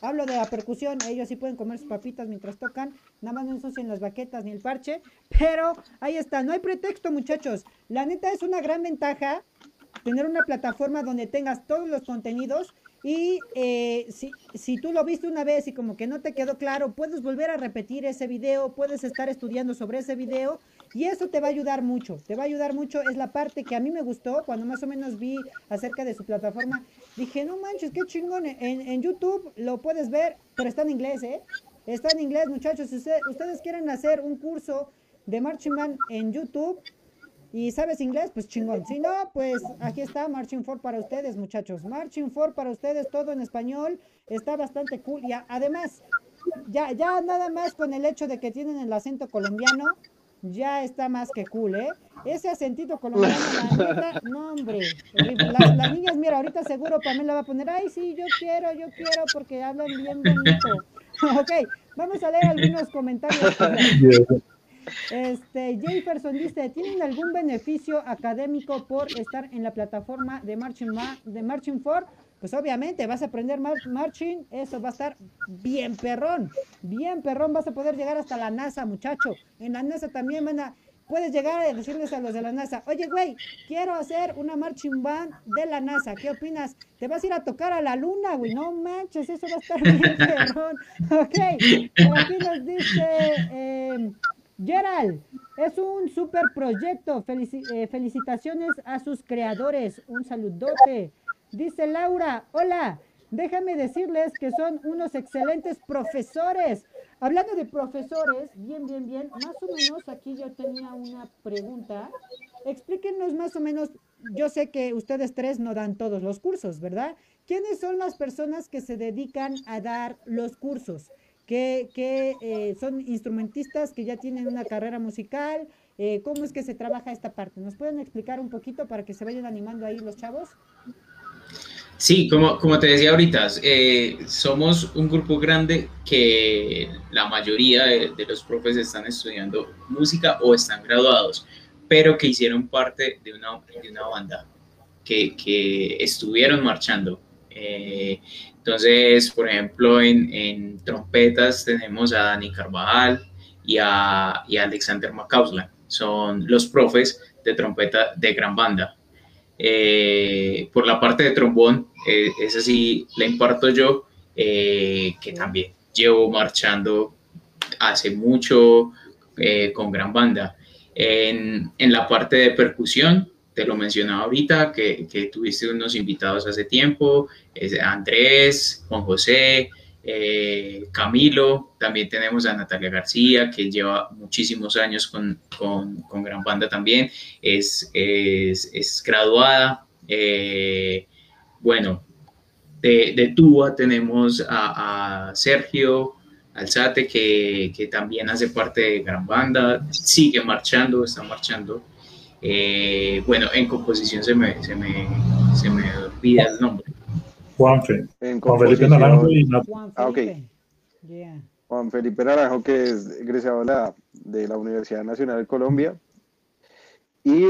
Hablo de la percusión, ellos sí pueden comer sus papitas mientras tocan, nada más no ensucian las baquetas ni el parche, pero ahí está, no hay pretexto, muchachos. La neta es una gran ventaja tener una plataforma donde tengas todos los contenidos y eh, si, si tú lo viste una vez y como que no te quedó claro, puedes volver a repetir ese video, puedes estar estudiando sobre ese video y eso te va a ayudar mucho, te va a ayudar mucho, es la parte que a mí me gustó cuando más o menos vi acerca de su plataforma, dije, no manches, qué chingón, en, en YouTube lo puedes ver, pero está en inglés, ¿eh? Está en inglés, muchachos, si usted- ustedes quieren hacer un curso de Marching en YouTube, y sabes inglés, pues chingón. Si no, pues aquí está Marching for para ustedes, muchachos. Marching for para ustedes, todo en español. Está bastante cool. Y además, ya, ya nada más con el hecho de que tienen el acento colombiano, ya está más que cool, ¿eh? Ese acentito colombiano, la neta, no, hombre. las niñas, mira, ahorita seguro Pamela va a poner, ay, sí, yo quiero, yo quiero, porque hablan bien bonito. ok, vamos a leer algunos comentarios. Este, Jefferson dice, ¿tienen algún beneficio académico por estar en la plataforma de Marching, Ma- de Marching for? Pues obviamente vas a aprender mar- marching, eso va a estar bien perrón, bien perrón, vas a poder llegar hasta la NASA, muchacho. En la NASA también van a, puedes llegar a decirles a los de la NASA, oye, güey, quiero hacer una marching band de la NASA, ¿qué opinas? Te vas a ir a tocar a la luna, güey, no manches, eso va a estar bien perrón. Ok, por aquí nos dice... em, Gerald, es un super proyecto. Eh, felicitaciones a sus creadores. Un saludote. Dice Laura, hola, déjame decirles que son unos excelentes profesores. Hablando de profesores, bien, bien, bien, más o menos aquí yo tenía una pregunta. Explíquenos más o menos, yo sé que ustedes tres no dan todos los cursos, ¿verdad? ¿Quiénes son las personas que se dedican a dar los cursos? Que, eh, son instrumentistas que ya tienen una carrera musical. Eh, ¿Cómo es que se trabaja esta parte? ¿Nos pueden explicar un poquito para que se vayan animando ahí los chavos? Sí, como, como te decía ahorita, eh, somos un grupo grande que la mayoría de, los profes están estudiando música o están graduados, pero que hicieron parte de una, de una banda, que, que estuvieron marchando. Entonces, por ejemplo, en, trompetas tenemos a Dani Carvajal y a, Alexander Macauslan. Son los profes de trompeta de gran banda. Eh, por la parte de trombón, eh, esa sí la imparto yo, eh, que también llevo marchando hace mucho con gran banda. En, en, la parte de percusión, te lo mencionaba ahorita, que, tuviste unos invitados hace tiempo, Andrés, Juan José, eh, Camilo, también tenemos a Natalia García, que lleva muchísimos años con, con, Gran Banda también, es, es, es graduada. Eh, bueno, de, de, Tuba tenemos a, a Sergio Alzate, que, que, también hace parte de Gran Banda, sigue marchando, está marchando. Eh, bueno, en composición se me, se me, se me olvida el nombre. Juanfe. Juan Felipe Naranjo y Juan ah, Felipe. Juan Felipe Naranjo, que es egresado de la, Universidad Nacional de Colombia. Y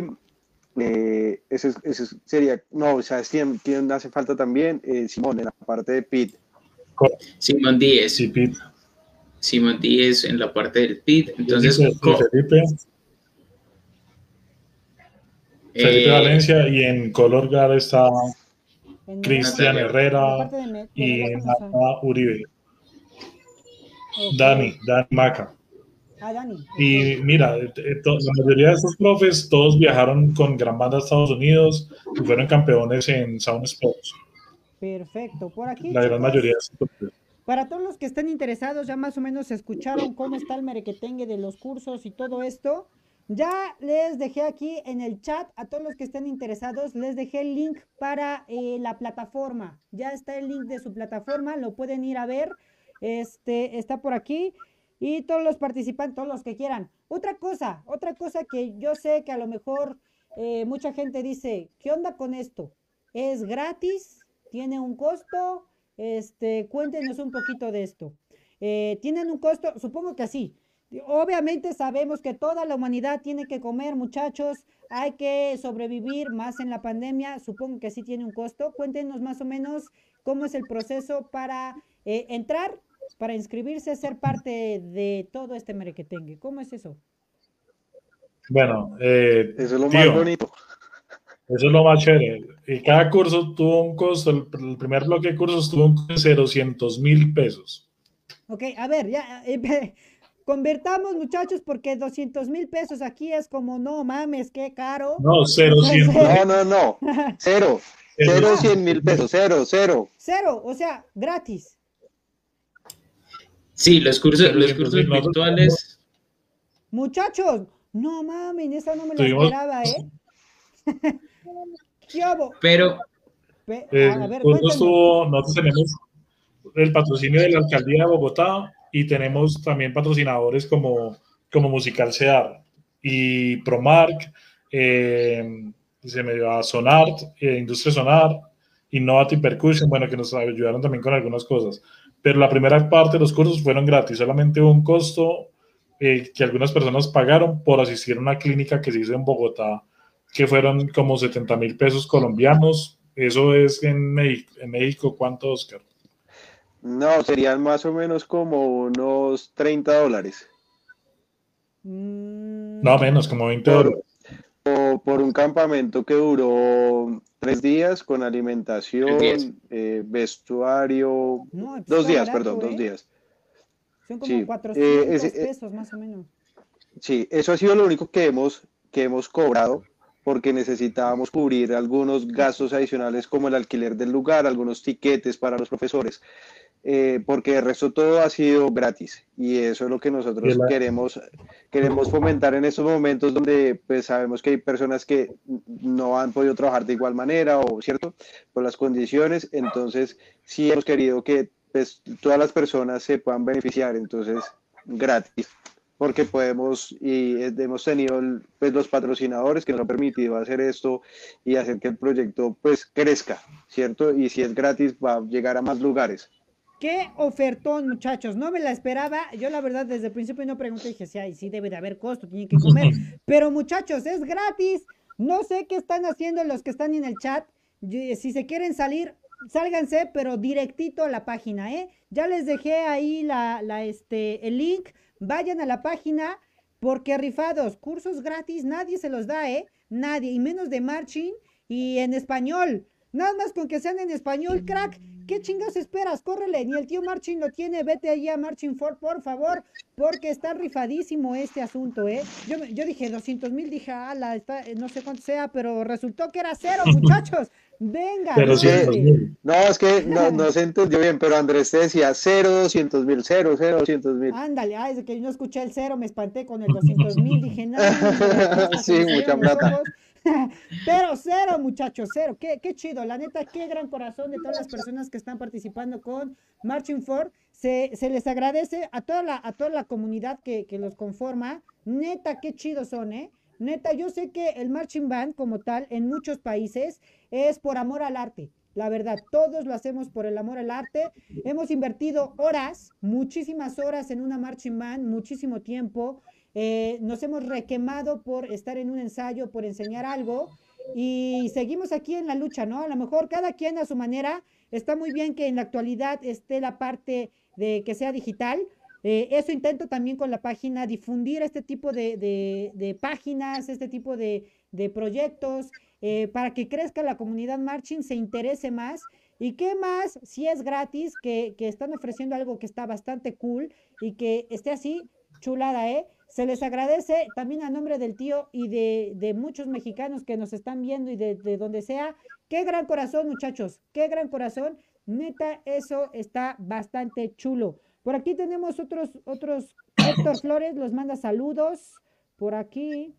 eh, ese, ese, sería, no, o sea, ¿quién, quién hace falta también? Eh, Simón, en la parte de PIT. Simón Díez. Sí, Pit. Simón Díez en la parte del PIT. Entonces, Felipe. Felipe eh, Valencia y en Color Guard está Cristian Herrera y Nata Uribe. Dani, Dani Maca. Ah, Dani. Y mira, eh, eh, la mayoría de estos profes, todos viajaron con gran banda a Estados Unidos y fueron campeones en Sound Sports. Perfecto. Por aquí. La gran mayoría de Para todos los que estén interesados, ya más o menos escucharon cómo está el merequetengue de los cursos y todo esto. Ya les dejé aquí en el chat a todos los que estén interesados, les dejé el link para eh, la plataforma. Ya está el link de su plataforma, lo pueden ir a ver. Este está por aquí y todos los participantes, todos los que quieran. Otra cosa, otra cosa que yo sé que a lo mejor eh, mucha gente dice, ¿qué onda con esto? ¿Es gratis? ¿Tiene un costo? Este, cuéntenos un poquito de esto. Eh, ¿Tienen un costo? Supongo que sí. Obviamente sabemos que toda la humanidad tiene que comer, muchachos. Hay que sobrevivir más en la pandemia. Supongo que sí tiene un costo. Cuéntenos más o menos cómo es el proceso para eh, entrar, para inscribirse, ser parte de todo este merequetengue. ¿Cómo es eso? Bueno, eh, eso es lo más bonito. Eso es lo más chévere. Y cada curso tuvo un costo. El, primer bloque de cursos tuvo un costo de 0, mil pesos. Ok, a ver, ya. Eh, Convertamos, muchachos, porque 200 mil pesos aquí es como, no mames, qué caro. No, cero, cien. No, no, no. Cero. Cero, cien mil pesos. Cero, cero. Cero, o sea, gratis. Sí, los cursos, los cursos virtuales. Muchachos, no mames, esa no me la esperaba, ¿eh? ¿Qué hago? Pero. Eh, a ver, nosotros tenemos el patrocinio de la alcaldía de Bogotá y tenemos también patrocinadores como, como Musical Sear y Promark, eh, se me dio a Sonart, eh, Industria Sonar, Innovative Percussion, bueno, que nos ayudaron también con algunas cosas. Pero la primera parte de los cursos fueron gratis, solamente un costo eh, que algunas personas pagaron por asistir a una clínica que se hizo en Bogotá, que fueron como 70 mil pesos colombianos. Eso es en México, en México ¿cuánto, Oscar? No, serían más o menos como unos 30 dólares. Mm. No, menos, como 20 dólares. O por un campamento que duró tres días con alimentación, eh, vestuario. dos días, perdón, dos ¿eh? días. Son como 400 eh, pesos más o menos. Sí, eso ha sido lo único que hemos, que hemos cobrado porque necesitábamos cubrir algunos gastos adicionales como el alquiler del lugar, algunos tiquetes para los profesores, eh, porque el resto todo ha sido gratis y eso es lo que nosotros queremos, queremos fomentar en estos momentos donde pues sabemos que hay personas que no han podido trabajar de igual manera o cierto por las condiciones, entonces sí hemos querido que pues, todas las personas se puedan beneficiar, entonces gratis porque podemos y hemos tenido pues, los patrocinadores que nos han permitido hacer esto y hacer que el proyecto pues crezca, ¿cierto? Y si es gratis va a llegar a más lugares. Qué ofertón, muchachos. No me la esperaba. Yo, la verdad, desde el principio no pregunté. Dije, sí, sí, debe de haber costo, tienen que comer. Pero, muchachos, es gratis. No sé qué están haciendo los que están en el chat. Si se quieren salir, sálganse, pero directito a la página, ¿eh? Ya les dejé ahí la, la, este, el link Vayan a la página porque rifados, cursos gratis, nadie se los da, ¿eh? Nadie, y menos de marching y en español. Nada más con que sean en español, crack. ¿Qué chingados esperas? Córrele, ni el tío Marching lo tiene. Vete allá a Marching Ford, por favor, porque está rifadísimo este asunto, ¿eh? Yo, yo dije 200 mil, dije, ala, está, no sé cuánto sea, pero resultó que era cero, muchachos. Venga, pero no, es que no, no, se entendió bien, pero Andrés te decía 0, 200 mil, 0, 0, 200 mil. Ándale, ay, desde que yo no escuché el cero, me espanté con el 200 mil, dije, no. sí, mucha plata. Pero cero, muchachos, cero. Qué, qué chido. La neta, qué gran corazón de todas las personas que están participando con Marching For. Se, se les agradece a toda la, a toda la comunidad que, que los conforma. Neta, qué chidos son, ¿eh? Neta, yo sé que el marching band como tal en muchos países es por amor al arte. La verdad, todos lo hacemos por el amor al arte. Hemos invertido horas, muchísimas horas en una marching band, muchísimo tiempo. Eh, nos hemos requemado por estar en un ensayo, por enseñar algo y seguimos aquí en la lucha, ¿no? A lo mejor cada quien a su manera. Está muy bien que en la actualidad esté la parte de que sea digital. Eh, eso intento también con la página, difundir este tipo de, páginas, este tipo de, proyectos, eh, para que crezca la comunidad marching, se interese más. ¿Y qué más si es gratis, que, que están ofreciendo algo que está bastante cool y que esté así, chulada, ¿eh? Se les agradece también a nombre del tío y de, muchos mexicanos que nos están viendo y de, donde sea. Qué gran corazón, muchachos. Qué gran corazón. Neta, eso está bastante chulo. Por aquí tenemos otros, otros. Héctor Flores los manda saludos. Por aquí.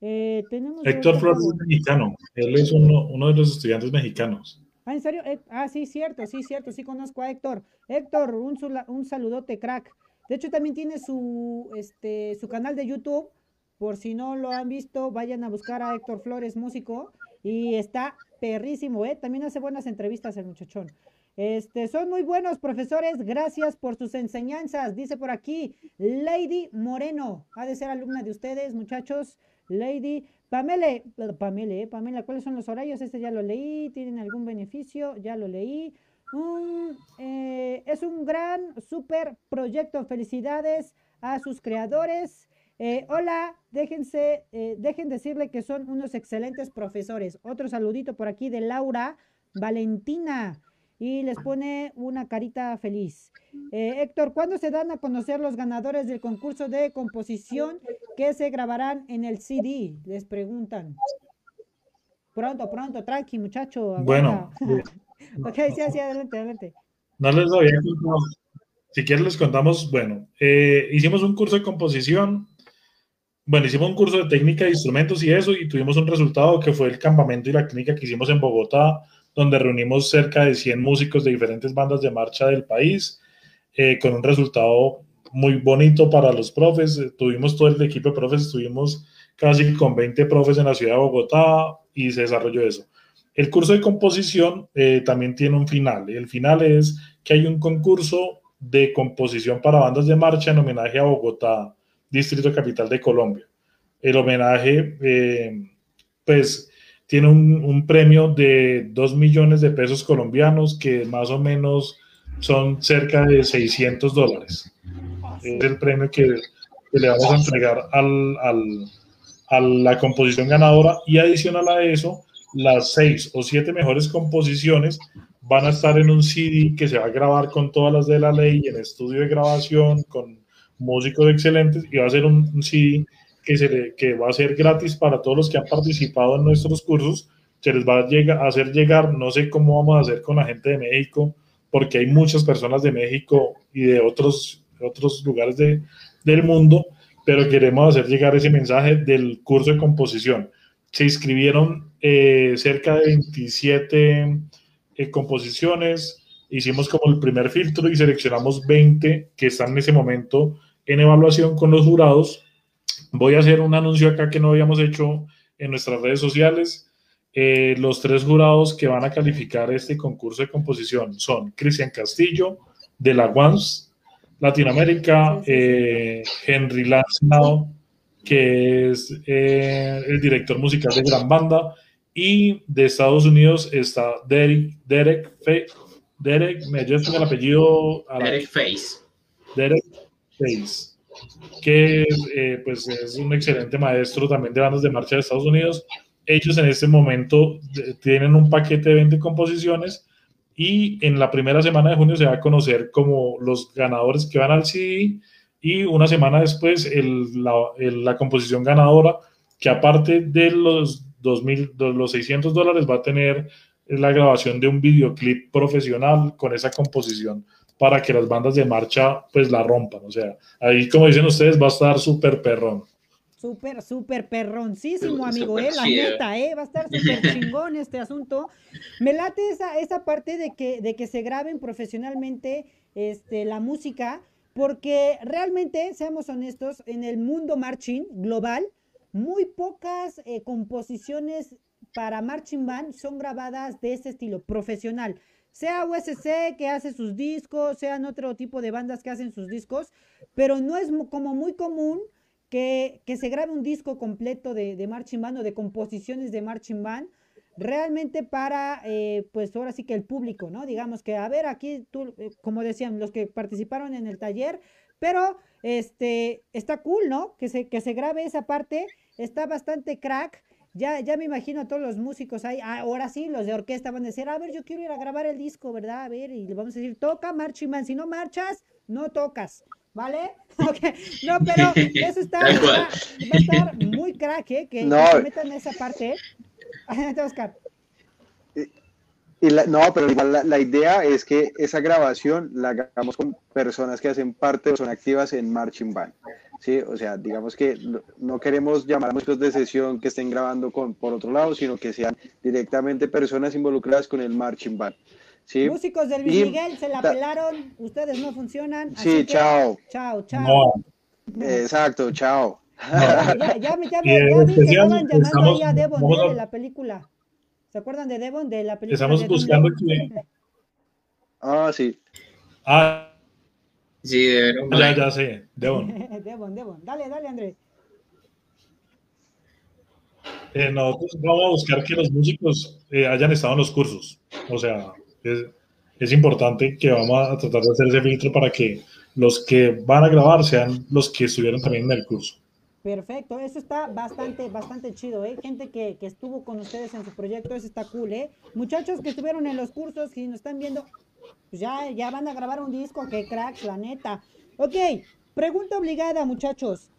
Eh, tenemos Héctor Flores es mexicano. Él es uno, uno de los estudiantes mexicanos. Ah, ¿en serio? Eh, ah, sí, cierto, sí, cierto. Sí conozco a Héctor. Héctor, un, un saludote, crack. De hecho, también tiene su, este, su canal de YouTube. Por si no lo han visto, vayan a buscar a Héctor Flores, músico. Y está perrísimo, ¿eh? También hace buenas entrevistas el muchachón. Este, son muy buenos profesores, gracias por sus enseñanzas. Dice por aquí, Lady Moreno, ha de ser alumna de ustedes, muchachos. Lady Pamele, Pamele, Pamela, ¿cuáles son los horarios? Este ya lo leí, ¿tienen algún beneficio? Ya lo leí. Eh, es un gran, super proyecto. Felicidades a sus creadores. Eh, hola, déjense, eh, dejen decirle que son unos excelentes profesores. Otro saludito por aquí de Laura Valentina y les pone una carita feliz. Héctor, ¿cuándo se dan a conocer los ganadores del concurso de composición que se grabarán en el CD? Les preguntan. Pronto, pronto, tranqui, muchacho. Bueno. Ok, sí, sí, adelante, adelante. No les doy. Si quieren les contamos, bueno, eh, hicimos un curso de composición, bueno, hicimos un curso de técnica de instrumentos y eso, y tuvimos un resultado que fue el campamento y la clínica que hicimos en Bogotá, donde reunimos cerca de 100 músicos de diferentes bandas de marcha del país, eh, con un resultado muy bonito para los profes. Tuvimos todo el equipo de profes, estuvimos casi con 20 profes en la ciudad de Bogotá y se desarrolló eso. El curso de composición eh, también tiene un final. El final es que hay un concurso de composición para bandas de marcha en homenaje a Bogotá, Distrito Capital de Colombia. El homenaje, eh, pues, tiene un, premio de 2 millones de pesos colombianos, que más o menos son cerca de 600 dólares. Es el premio que, le vamos a entregar a la composición ganadora y adicional a eso, las seis o siete mejores composiciones van a estar en un CD que se va a grabar con todas las de la ley, en estudio de grabación, con músicos excelentes y va a ser un, CD que, se que va a ser gratis para todos los que han participado en nuestros cursos. Se les va a, llegar, a hacer llegar, no sé cómo vamos a hacer con la gente de México, porque hay muchas personas de México y de otros, otros lugares de, del mundo, pero queremos hacer llegar ese mensaje del curso de composición. Se inscribieron eh, cerca de 27 eh, composiciones, hicimos como el primer filtro y seleccionamos 20 que están en ese momento en evaluación con los jurados. Voy a hacer un anuncio acá que no habíamos hecho en nuestras redes sociales. Eh, los tres jurados que van a calificar este concurso de composición son Cristian Castillo, de la ONCE, Latinoamérica, eh, Henry Lanznau, que es eh, el director musical de Gran Banda, y de Estados Unidos está Derek, Derek Derek, me dio el apellido. Derek Face. Derek Face, que eh, pues es un excelente maestro también de bandas de marcha de Estados Unidos. Ellos en este momento tienen un paquete de 20 composiciones y en la primera semana de junio se va a conocer como los ganadores que van al CD y una semana después el, la, la, composición ganadora que aparte de los 2000, de los 600 dólares va a tener es la grabación de un videoclip profesional con esa composición para que las bandas de marcha pues la rompan. O sea, ahí como dicen ustedes va a estar súper perrón. Súper, súper perroncísimo, amigo, eh, la neta, eh, va a estar súper chingón este asunto. Me late esa, esa parte de que, de que se graben profesionalmente este, la música, porque realmente, seamos honestos, en el mundo marching global, muy pocas eh, composiciones para marching band son grabadas de ese estilo, profesional. Sea USC que hace sus discos, sean otro tipo de bandas que hacen sus discos, pero no es como muy común que, se grabe un disco completo de, de, marching band o de composiciones de marching band realmente para, eh, pues ahora sí que el público, ¿no? Digamos que, a ver, aquí tú, eh, como decían, los que participaron en el taller, pero este, está cool, ¿no? Que se, que se grabe esa parte, está bastante crack. Ya, ya me imagino a todos los músicos ahí, ah, ahora sí, los de orquesta van a decir, a ver, yo quiero ir a grabar el disco, ¿verdad? A ver, y le vamos a decir, toca, marching man, si no marchas, no tocas, ¿vale? Okay. No, pero eso está, va, a estar muy crack, ¿eh? Que no. se metan esa parte, Oscar. Y la, no, pero igual la, la, idea es que esa grabación la hagamos con personas que hacen parte o son activas en Marching Band. ¿sí? O sea, digamos que no queremos llamar a músicos de sesión que estén grabando con, por otro lado, sino que sean directamente personas involucradas con el marching band. ¿sí? Músicos del Luis Miguel se la pelaron, ustedes no funcionan. Sí, chao. Chao, chao. Exacto, chao. Ya, ya, ya, vi que estaban llamando ahí a Devon ¿eh? de la película. ¿Se acuerdan de Devon de la película? Estamos buscando que... Ah, sí. Ah, Sí, de Ya, ya sé, Devon. Devon, Devon. Dale, dale, Andrés. Eh, nosotros vamos a buscar que los músicos eh, hayan estado en los cursos. O sea, es, es, importante que vamos a tratar de hacer ese filtro para que los que van a grabar sean los que estuvieron también en el curso. Perfecto, eso está bastante, bastante chido, ¿eh? Gente que, que estuvo con ustedes en su proyecto, eso está cool, ¿eh? Muchachos que estuvieron en los cursos, si nos están viendo, pues ya, ya van a grabar un disco, qué cracks, la neta. Ok, pregunta obligada, muchachos.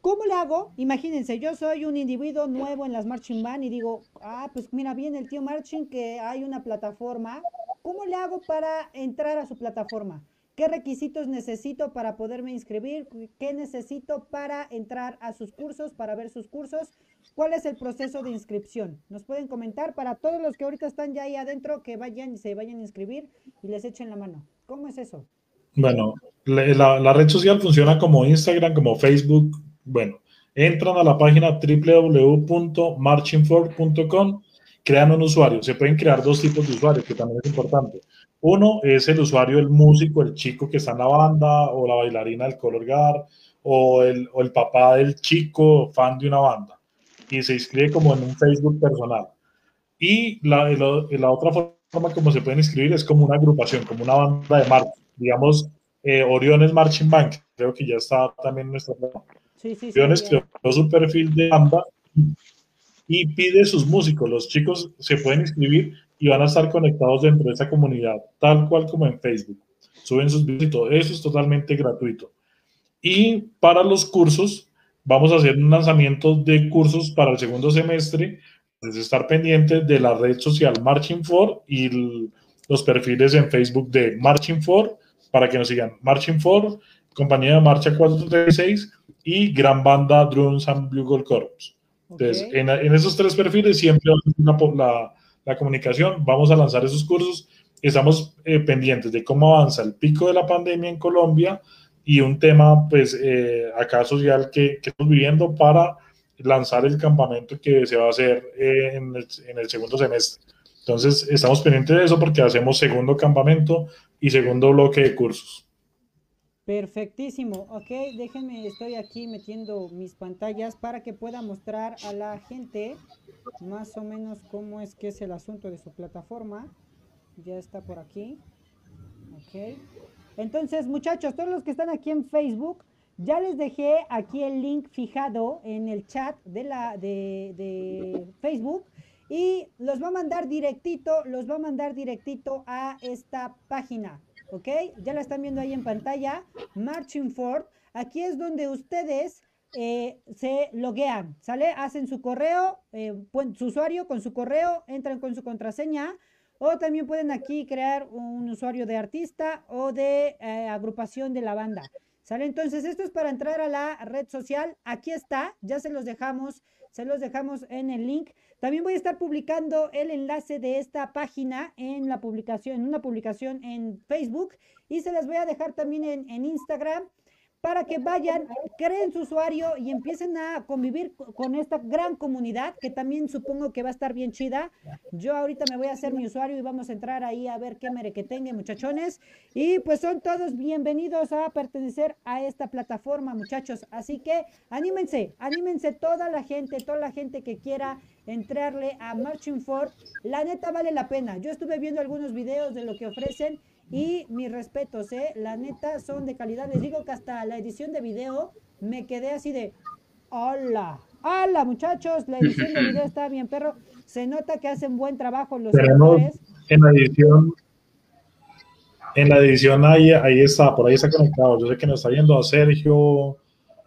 ¿Cómo le hago? Imagínense, yo soy un individuo nuevo en las marching band y digo, ah, pues mira bien el tío marching que hay una plataforma. ¿Cómo le hago para entrar a su plataforma? ¿Qué requisitos necesito para poderme inscribir? ¿Qué necesito para entrar a sus cursos, para ver sus cursos? ¿Cuál es el proceso de inscripción? Nos pueden comentar para todos los que ahorita están ya ahí adentro, que vayan y se vayan a inscribir y les echen la mano. ¿Cómo es eso? Bueno, la, la red social funciona como Instagram, como Facebook. Bueno, entran a la página www.marchingford.com, crean un usuario. Se pueden crear dos tipos de usuarios, que también es importante. Uno es el usuario, el músico, el chico que está en la banda, o la bailarina del color guard, o el, o el papá del chico fan de una banda y se inscribe como en un Facebook personal. Y la, la, otra forma como se pueden inscribir es como una agrupación, como una banda de marcha. Digamos, eh, Oriones Marching Band, creo que ya está también en nuestra sí, sí, Oriones creó su perfil de banda y pide sus músicos. Los chicos se pueden inscribir y van a estar conectados dentro de esa comunidad, tal cual como en Facebook. Suben sus videos y todo. Eso es totalmente gratuito. Y para los cursos, vamos a hacer un lanzamiento de cursos para el segundo semestre. Es estar pendiente de la red social Marching For y los perfiles en Facebook de Marching For para que nos sigan. Marching For, Compañía de Marcha 436 y Gran Banda Drums and Bugle Corps. Entonces, en, esos tres perfiles siempre la, la, la, comunicación. Vamos a lanzar esos cursos. Estamos eh, pendientes de cómo avanza el pico de la pandemia en Colombia y un tema, pues, eh, acá social que, que, estamos viviendo para lanzar el campamento que se va a hacer eh, en, el, en el segundo semestre. Entonces, estamos pendientes de eso porque hacemos segundo campamento y segundo bloque de cursos. Perfectísimo, ok, déjenme, estoy aquí metiendo mis pantallas para que pueda mostrar a la gente más o menos cómo es que es el asunto de su plataforma. Ya está por aquí, ok. Entonces, muchachos, todos los que están aquí en Facebook, ya les dejé aquí el link fijado en el chat de, la, de, de Facebook y los va a mandar directito, los va a mandar directito a esta página. ¿Ok? Ya la están viendo ahí en pantalla, Marching Ford. Aquí es donde ustedes eh, se loguean, ¿sale? Hacen su correo, eh, su usuario con su correo, entran con su contraseña. O también pueden aquí crear un usuario de artista o de eh, agrupación de la banda. ¿Sale? Entonces, esto es para entrar a la red social. Aquí está, ya se los dejamos, se los dejamos en el link. También voy a estar publicando el enlace de esta página en la publicación, en una publicación en Facebook y se las voy a dejar también en, en Instagram para que vayan, creen su usuario y empiecen a convivir con esta gran comunidad que también supongo que va a estar bien chida. Yo ahorita me voy a hacer mi usuario y vamos a entrar ahí a ver qué mere que tenga, muchachones. Y pues son todos bienvenidos a pertenecer a esta plataforma, muchachos. Así que anímense, anímense toda la gente, toda la gente que quiera entrarle a Marching For. La neta vale la pena. Yo estuve viendo algunos videos de lo que ofrecen y mis respetos, ¿eh? La neta son de calidad. Les digo que hasta la edición de video me quedé así de, hola, hola muchachos, la edición de video está bien, perro. Se nota que hacen buen trabajo los. En la edición, en la edición ahí, ahí está, por ahí está conectado. Yo sé que nos está viendo a Sergio,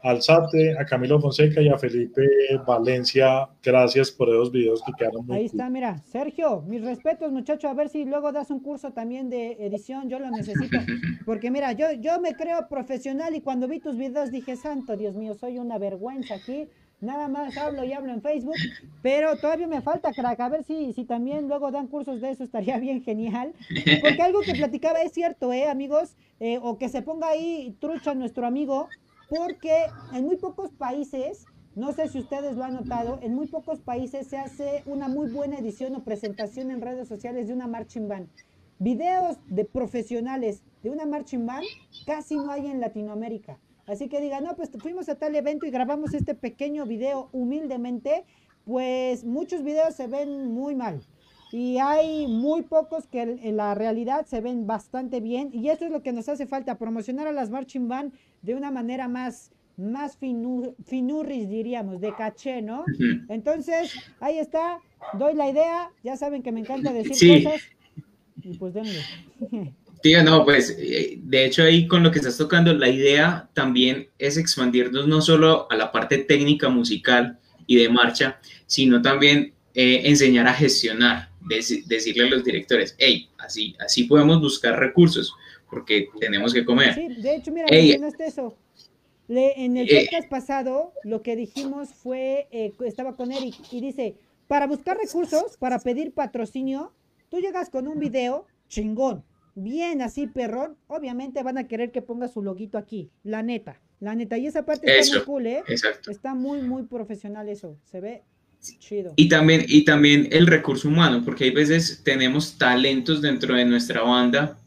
Alzate, a Camilo Fonseca y a Felipe Valencia. Gracias por esos videos que quedaron muy Ahí está, mira. Sergio, mis respetos, muchacho. A ver si luego das un curso también de edición. Yo lo necesito. Porque mira, yo, yo me creo profesional y cuando vi tus videos dije, santo Dios mío, soy una vergüenza aquí. Nada más hablo y hablo en Facebook, pero todavía me falta, crack. A ver si, si también luego dan cursos de eso, estaría bien genial. Porque algo que platicaba es cierto, ¿eh, amigos? Eh, o que se ponga ahí trucha nuestro amigo, porque en muy pocos países, no sé si ustedes lo han notado, en muy pocos países se hace una muy buena edición o presentación en redes sociales de una marching band. Videos de profesionales de una marching band casi no hay en Latinoamérica. Así que digan, no, pues fuimos a tal evento y grabamos este pequeño video humildemente, pues muchos videos se ven muy mal. Y hay muy pocos que en la realidad se ven bastante bien. Y eso es lo que nos hace falta, promocionar a las marching band de una manera más, más finurris, diríamos, de caché, ¿no? Entonces, ahí está, doy la idea, ya saben que me encanta decir cosas, y pues denle. Tío, no, pues eh, de hecho ahí con lo que estás tocando, la idea también es expandirnos no solo a la parte técnica musical y de marcha, sino también eh, enseñar a gestionar, decirle a los directores, hey, así, así podemos buscar recursos, porque tenemos que comer. Sí, de hecho, mira, mencionaste eso. en el eh, podcast pasado, lo que dijimos fue, eh, estaba con Eric y dice, para buscar recursos, para pedir patrocinio, tú llegas con un video chingón, bien así perrón, obviamente van a querer que ponga su loguito aquí, la neta, la neta. Y esa parte está muy cool, ¿eh? Exacto. Está muy, muy profesional eso, se ve Chido. Y también, y también el recurso humano, porque hay veces tenemos talentos dentro de nuestra banda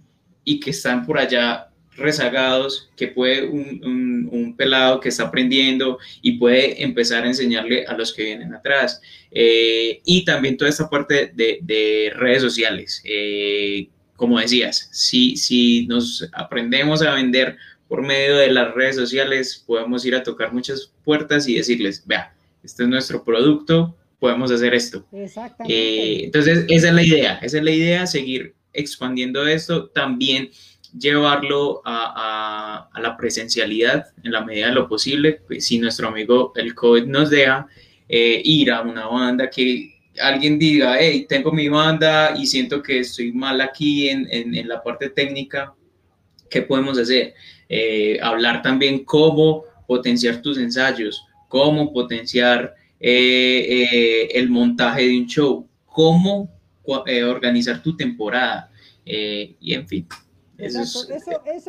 y que están por allá rezagados, que puede un, un, pelado que está aprendiendo y puede empezar a enseñarle a los que vienen atrás. Eh, y también toda esta parte de, de redes sociales. Eh, como decías, si, si nos aprendemos a vender por medio de las redes sociales, podemos ir a tocar muchas puertas y decirles, vea, este es nuestro producto, podemos hacer esto. Exactamente. Eh, entonces, esa es la idea, esa es la idea, seguir expandiendo esto. También llevarlo a, la presencialidad en la medida de lo posible. Pues, si nuestro amigo el COVID nos deja eh, ir a una banda que alguien diga, hey, tengo mi banda y siento que estoy mal aquí en, en, la parte técnica, ¿qué podemos hacer? Eh, hablar también cómo potenciar tus ensayos, cómo potenciar eh, el montaje de un show, cómo organizar tu temporada y en fin. Eso es,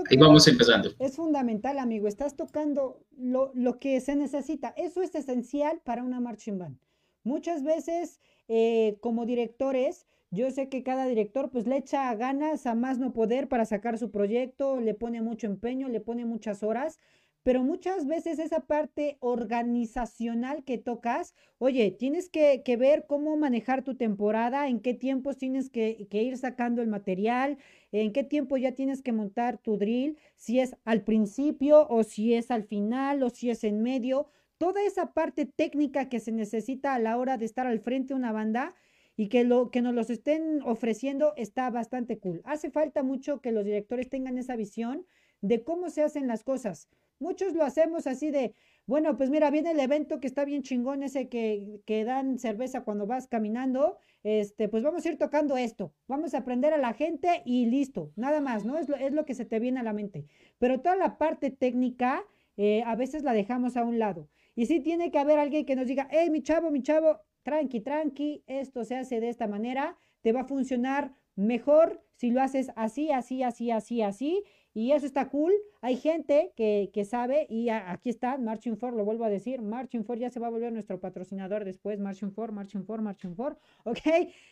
ahí vamos empezando. Es fundamental, amigo. Estás tocando lo, lo, que se necesita. Eso es esencial para una marching band. Muchas veces, eh, como directores, yo sé que cada director pues le echa ganas a más no poder para sacar su proyecto, le pone mucho empeño, le pone muchas horas, pero muchas veces esa parte organizacional que tocas, oye, tienes que, ver cómo manejar tu temporada, en qué tiempos tienes que, ir sacando el material, en qué tiempo ya tienes que montar tu drill, si es al principio o si es al final o si es en medio. Toda esa parte técnica que se necesita a la hora de estar al frente de una banda y que lo que nos los estén ofreciendo está bastante cool. Hace falta mucho que los directores tengan esa visión de cómo se hacen las cosas. Muchos lo hacemos así de, bueno, pues mira, viene el evento que está bien chingón, ese que, que dan cerveza cuando vas caminando, este, pues vamos a ir tocando esto, vamos a aprender a la gente y listo, nada más, ¿no? Es lo, es lo que se te viene a la mente. Pero toda la parte técnica, eh, a veces la dejamos a un lado. Y sí tiene que haber alguien que nos diga, hey, mi chavo, mi chavo, tranqui, tranqui, esto se hace de esta manera, te va a funcionar mejor si lo haces así, así, así, así, así, y eso está cool. Hay gente que, sabe y aquí está Marching For, lo vuelvo a decir, Marching For ya se va a volver nuestro patrocinador después, Marching For, Marching For, Marching For, ¿ok?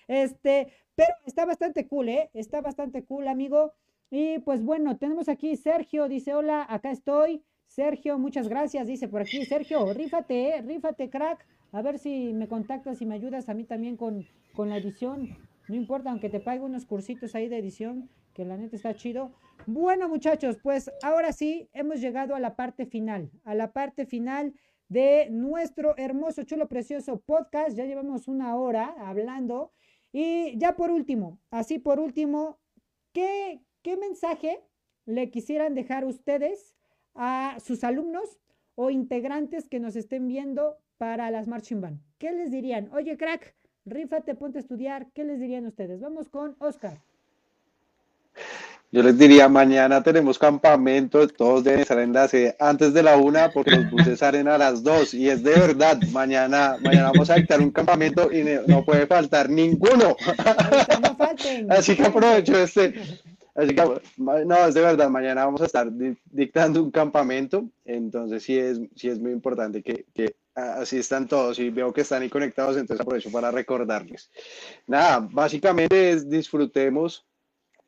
Este, pero está bastante cool, ¿eh? Está bastante cool, amigo. Y pues bueno, tenemos aquí Sergio, dice, hola, acá estoy. Sergio, muchas gracias, dice por aquí. Sergio, rífate, ¿eh? rífate, crack. A ver si me contactas y me ayudas a mí también con, con la edición. No importa, aunque te pague unos cursitos ahí de edición, que la neta está chido. Bueno, muchachos, pues ahora sí hemos llegado a la parte final, a la parte final de nuestro hermoso, chulo, precioso podcast. Ya llevamos una hora hablando. Y ya por último, así por último, ¿qué, qué mensaje le quisieran dejar ustedes a sus alumnos o integrantes que nos estén viendo para las Marching Band? ¿Qué les dirían? Oye, crack, rífate, ponte a estudiar. ¿Qué les dirían ustedes? Vamos con Oscar. Yo les diría, mañana tenemos campamento, todos deben estar en la sede antes de la una porque los buses salen a las dos y es de verdad, mañana, mañana vamos a dictar un campamento y no puede faltar ninguno. así que aprovecho este, así que, no, es de verdad, mañana vamos a estar dictando un campamento, entonces sí es, sí es muy importante que, que así están todos y veo que están ahí conectados, entonces aprovecho para recordarles. Nada, básicamente es disfrutemos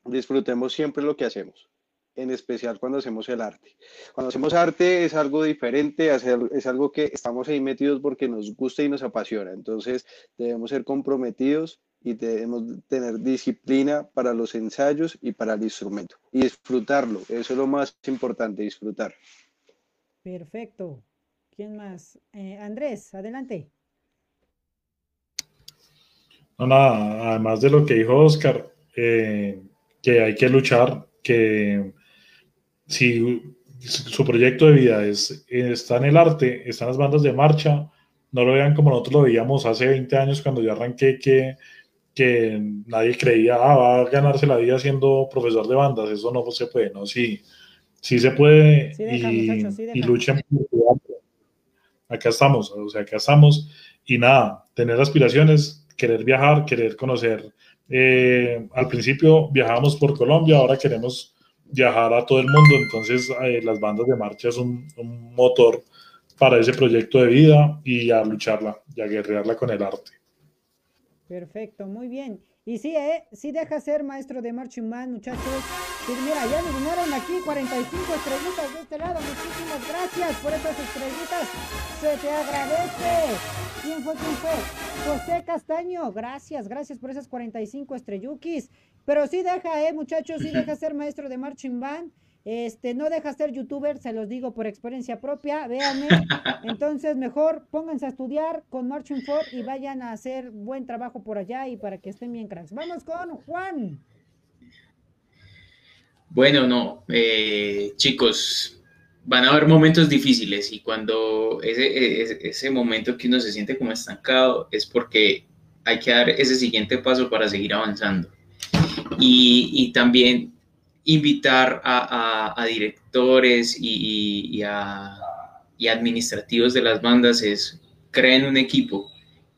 disfrutemos siempre lo que hacemos, en especial cuando hacemos el arte. Cuando hacemos arte es algo diferente, es algo que estamos ahí metidos porque nos gusta y nos apasiona. Entonces debemos ser comprometidos y debemos tener disciplina para los ensayos y para el instrumento y disfrutarlo. Eso es lo más importante, disfrutar. Perfecto. ¿Quién más? Eh, Andrés, adelante. No, nada, además de lo que dijo Oscar, eh, que hay que luchar, que si su proyecto de vida es, está en el arte, están las bandas de marcha, no lo vean como nosotros lo veíamos hace 20 años cuando yo arranqué, que, que nadie creía, ah, va a ganarse la vida siendo profesor de bandas, eso no se puede, ¿no? Sí, sí se puede y, luchen por Acá estamos, o sea, acá estamos. Y nada, tener aspiraciones, querer viajar, querer conocer eh, al principio viajábamos por Colombia, ahora queremos viajar a todo el mundo, entonces eh, las bandas de marcha es un, motor para ese proyecto de vida y a lucharla y a guerrearla con el arte. Perfecto, muy bien. Y sí, ¿eh? Sí deja ser maestro de Marching Man, muchachos. Pues mira, ya me vinieron aquí 45 estrellitas de este lado. Muchísimas gracias por esas estrellitas. Se te agradece. ¿Quién fue? ¿Quién fue? José Castaño. Gracias, gracias por esas 45 estrellukis. Pero sí deja, ¿eh, muchachos? Sí deja ser maestro de Marching Band. Este, no deja ser youtuber, se los digo por experiencia propia, véanme. Entonces, mejor pónganse a estudiar con Marching For y vayan a hacer buen trabajo por allá y para que estén bien cracks. Vamos con Juan. Bueno, no, eh, chicos, van a haber momentos difíciles y cuando ese, ese, momento que uno se siente como estancado es porque hay que dar ese siguiente paso para seguir avanzando. Y, y también invitar a, directores y, a, y, administrativos de las bandas es creen un equipo.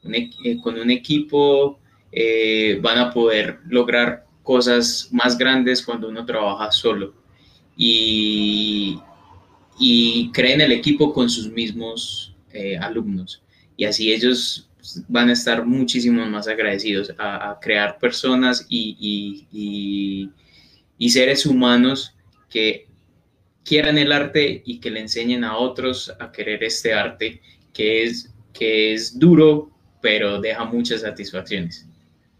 Eh, con un equipo eh, van a poder lograr cosas más grandes cuando uno trabaja solo. Y, y creen el equipo con sus mismos eh, alumnos. Y así ellos van a estar muchísimo más agradecidos a, crear personas y, y, y, seres humanos que quieran el arte y que le enseñen a otros a querer este arte que es, que es duro, pero deja muchas satisfacciones.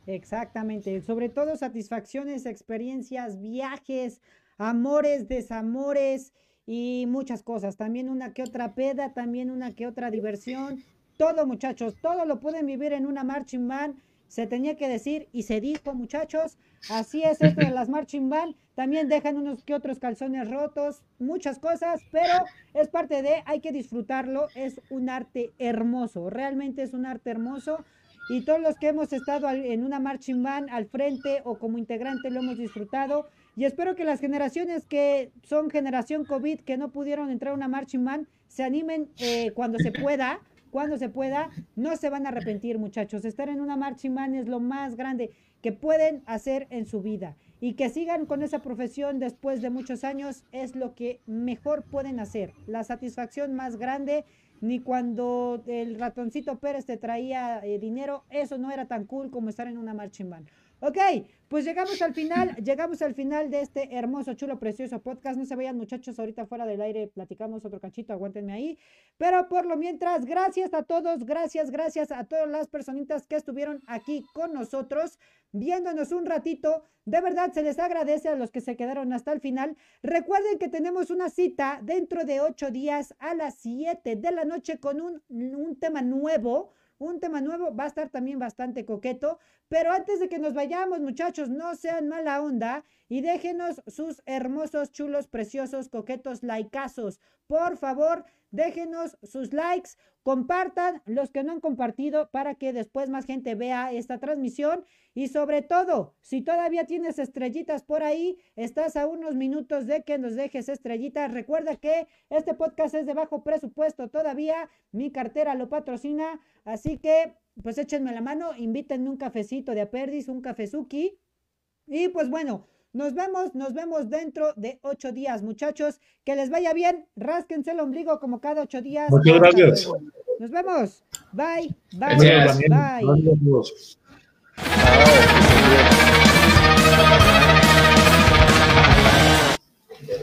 Exactamente, sobre todo satisfacciones, experiencias, viajes, amores, desamores y muchas cosas. También una que otra peda, también una que otra diversión. Todo, muchachos, todo lo pueden vivir en una marching band. Se tenía que decir y se dijo, muchachos. Así es esto de las marching band. También dejan unos que otros calzones rotos, muchas cosas, pero es parte de, hay que disfrutarlo. Es un arte hermoso, realmente es un arte hermoso y todos los que hemos estado en una marching band al frente o como integrante lo hemos disfrutado. Y espero que las generaciones que son generación COVID, que no pudieron entrar a una marching band, se animen eh, cuando se pueda, cuando se pueda. No se van a arrepentir, muchachos. Estar en una marching band es lo más grande que pueden hacer en su vida. Y que sigan con esa profesión después de muchos años es lo que mejor pueden hacer. La satisfacción más grande ni cuando el ratoncito Pérez te traía eh, dinero, eso no era tan cool como estar en una marching band. Ok, pues llegamos al final, llegamos al final de este hermoso, chulo, precioso podcast. No se vayan muchachos, ahorita fuera del aire platicamos otro cachito, aguántenme ahí. Pero por lo mientras, gracias a todos, gracias, gracias a todas las personitas que estuvieron aquí con nosotros, viéndonos un ratito. De verdad, se les agradece a los que se quedaron hasta el final. Recuerden que tenemos una cita dentro de ocho días a las siete de la noche con un, un tema nuevo un tema nuevo, va a estar también bastante coqueto, pero antes de que nos vayamos muchachos, no sean mala onda y déjenos sus hermosos, chulos, preciosos, coquetos likeazos. Por favor, déjenos sus likes, compartan los que no han compartido para que después más gente vea esta transmisión y sobre todo, si todavía tienes estrellitas por ahí, estás a unos minutos de que nos dejes estrellitas. Recuerda que este podcast es de bajo presupuesto todavía, mi cartera lo patrocina, así que pues échenme la mano, invítenme un cafecito de Aperdis, un cafezuki y pues bueno, nos vemos, nos vemos dentro de ocho días, muchachos. Que les vaya bien. Rásquense el ombligo como cada ocho días. Muchas gracias. Nos vemos. Bye. Bye. Bye. Bye. Ah,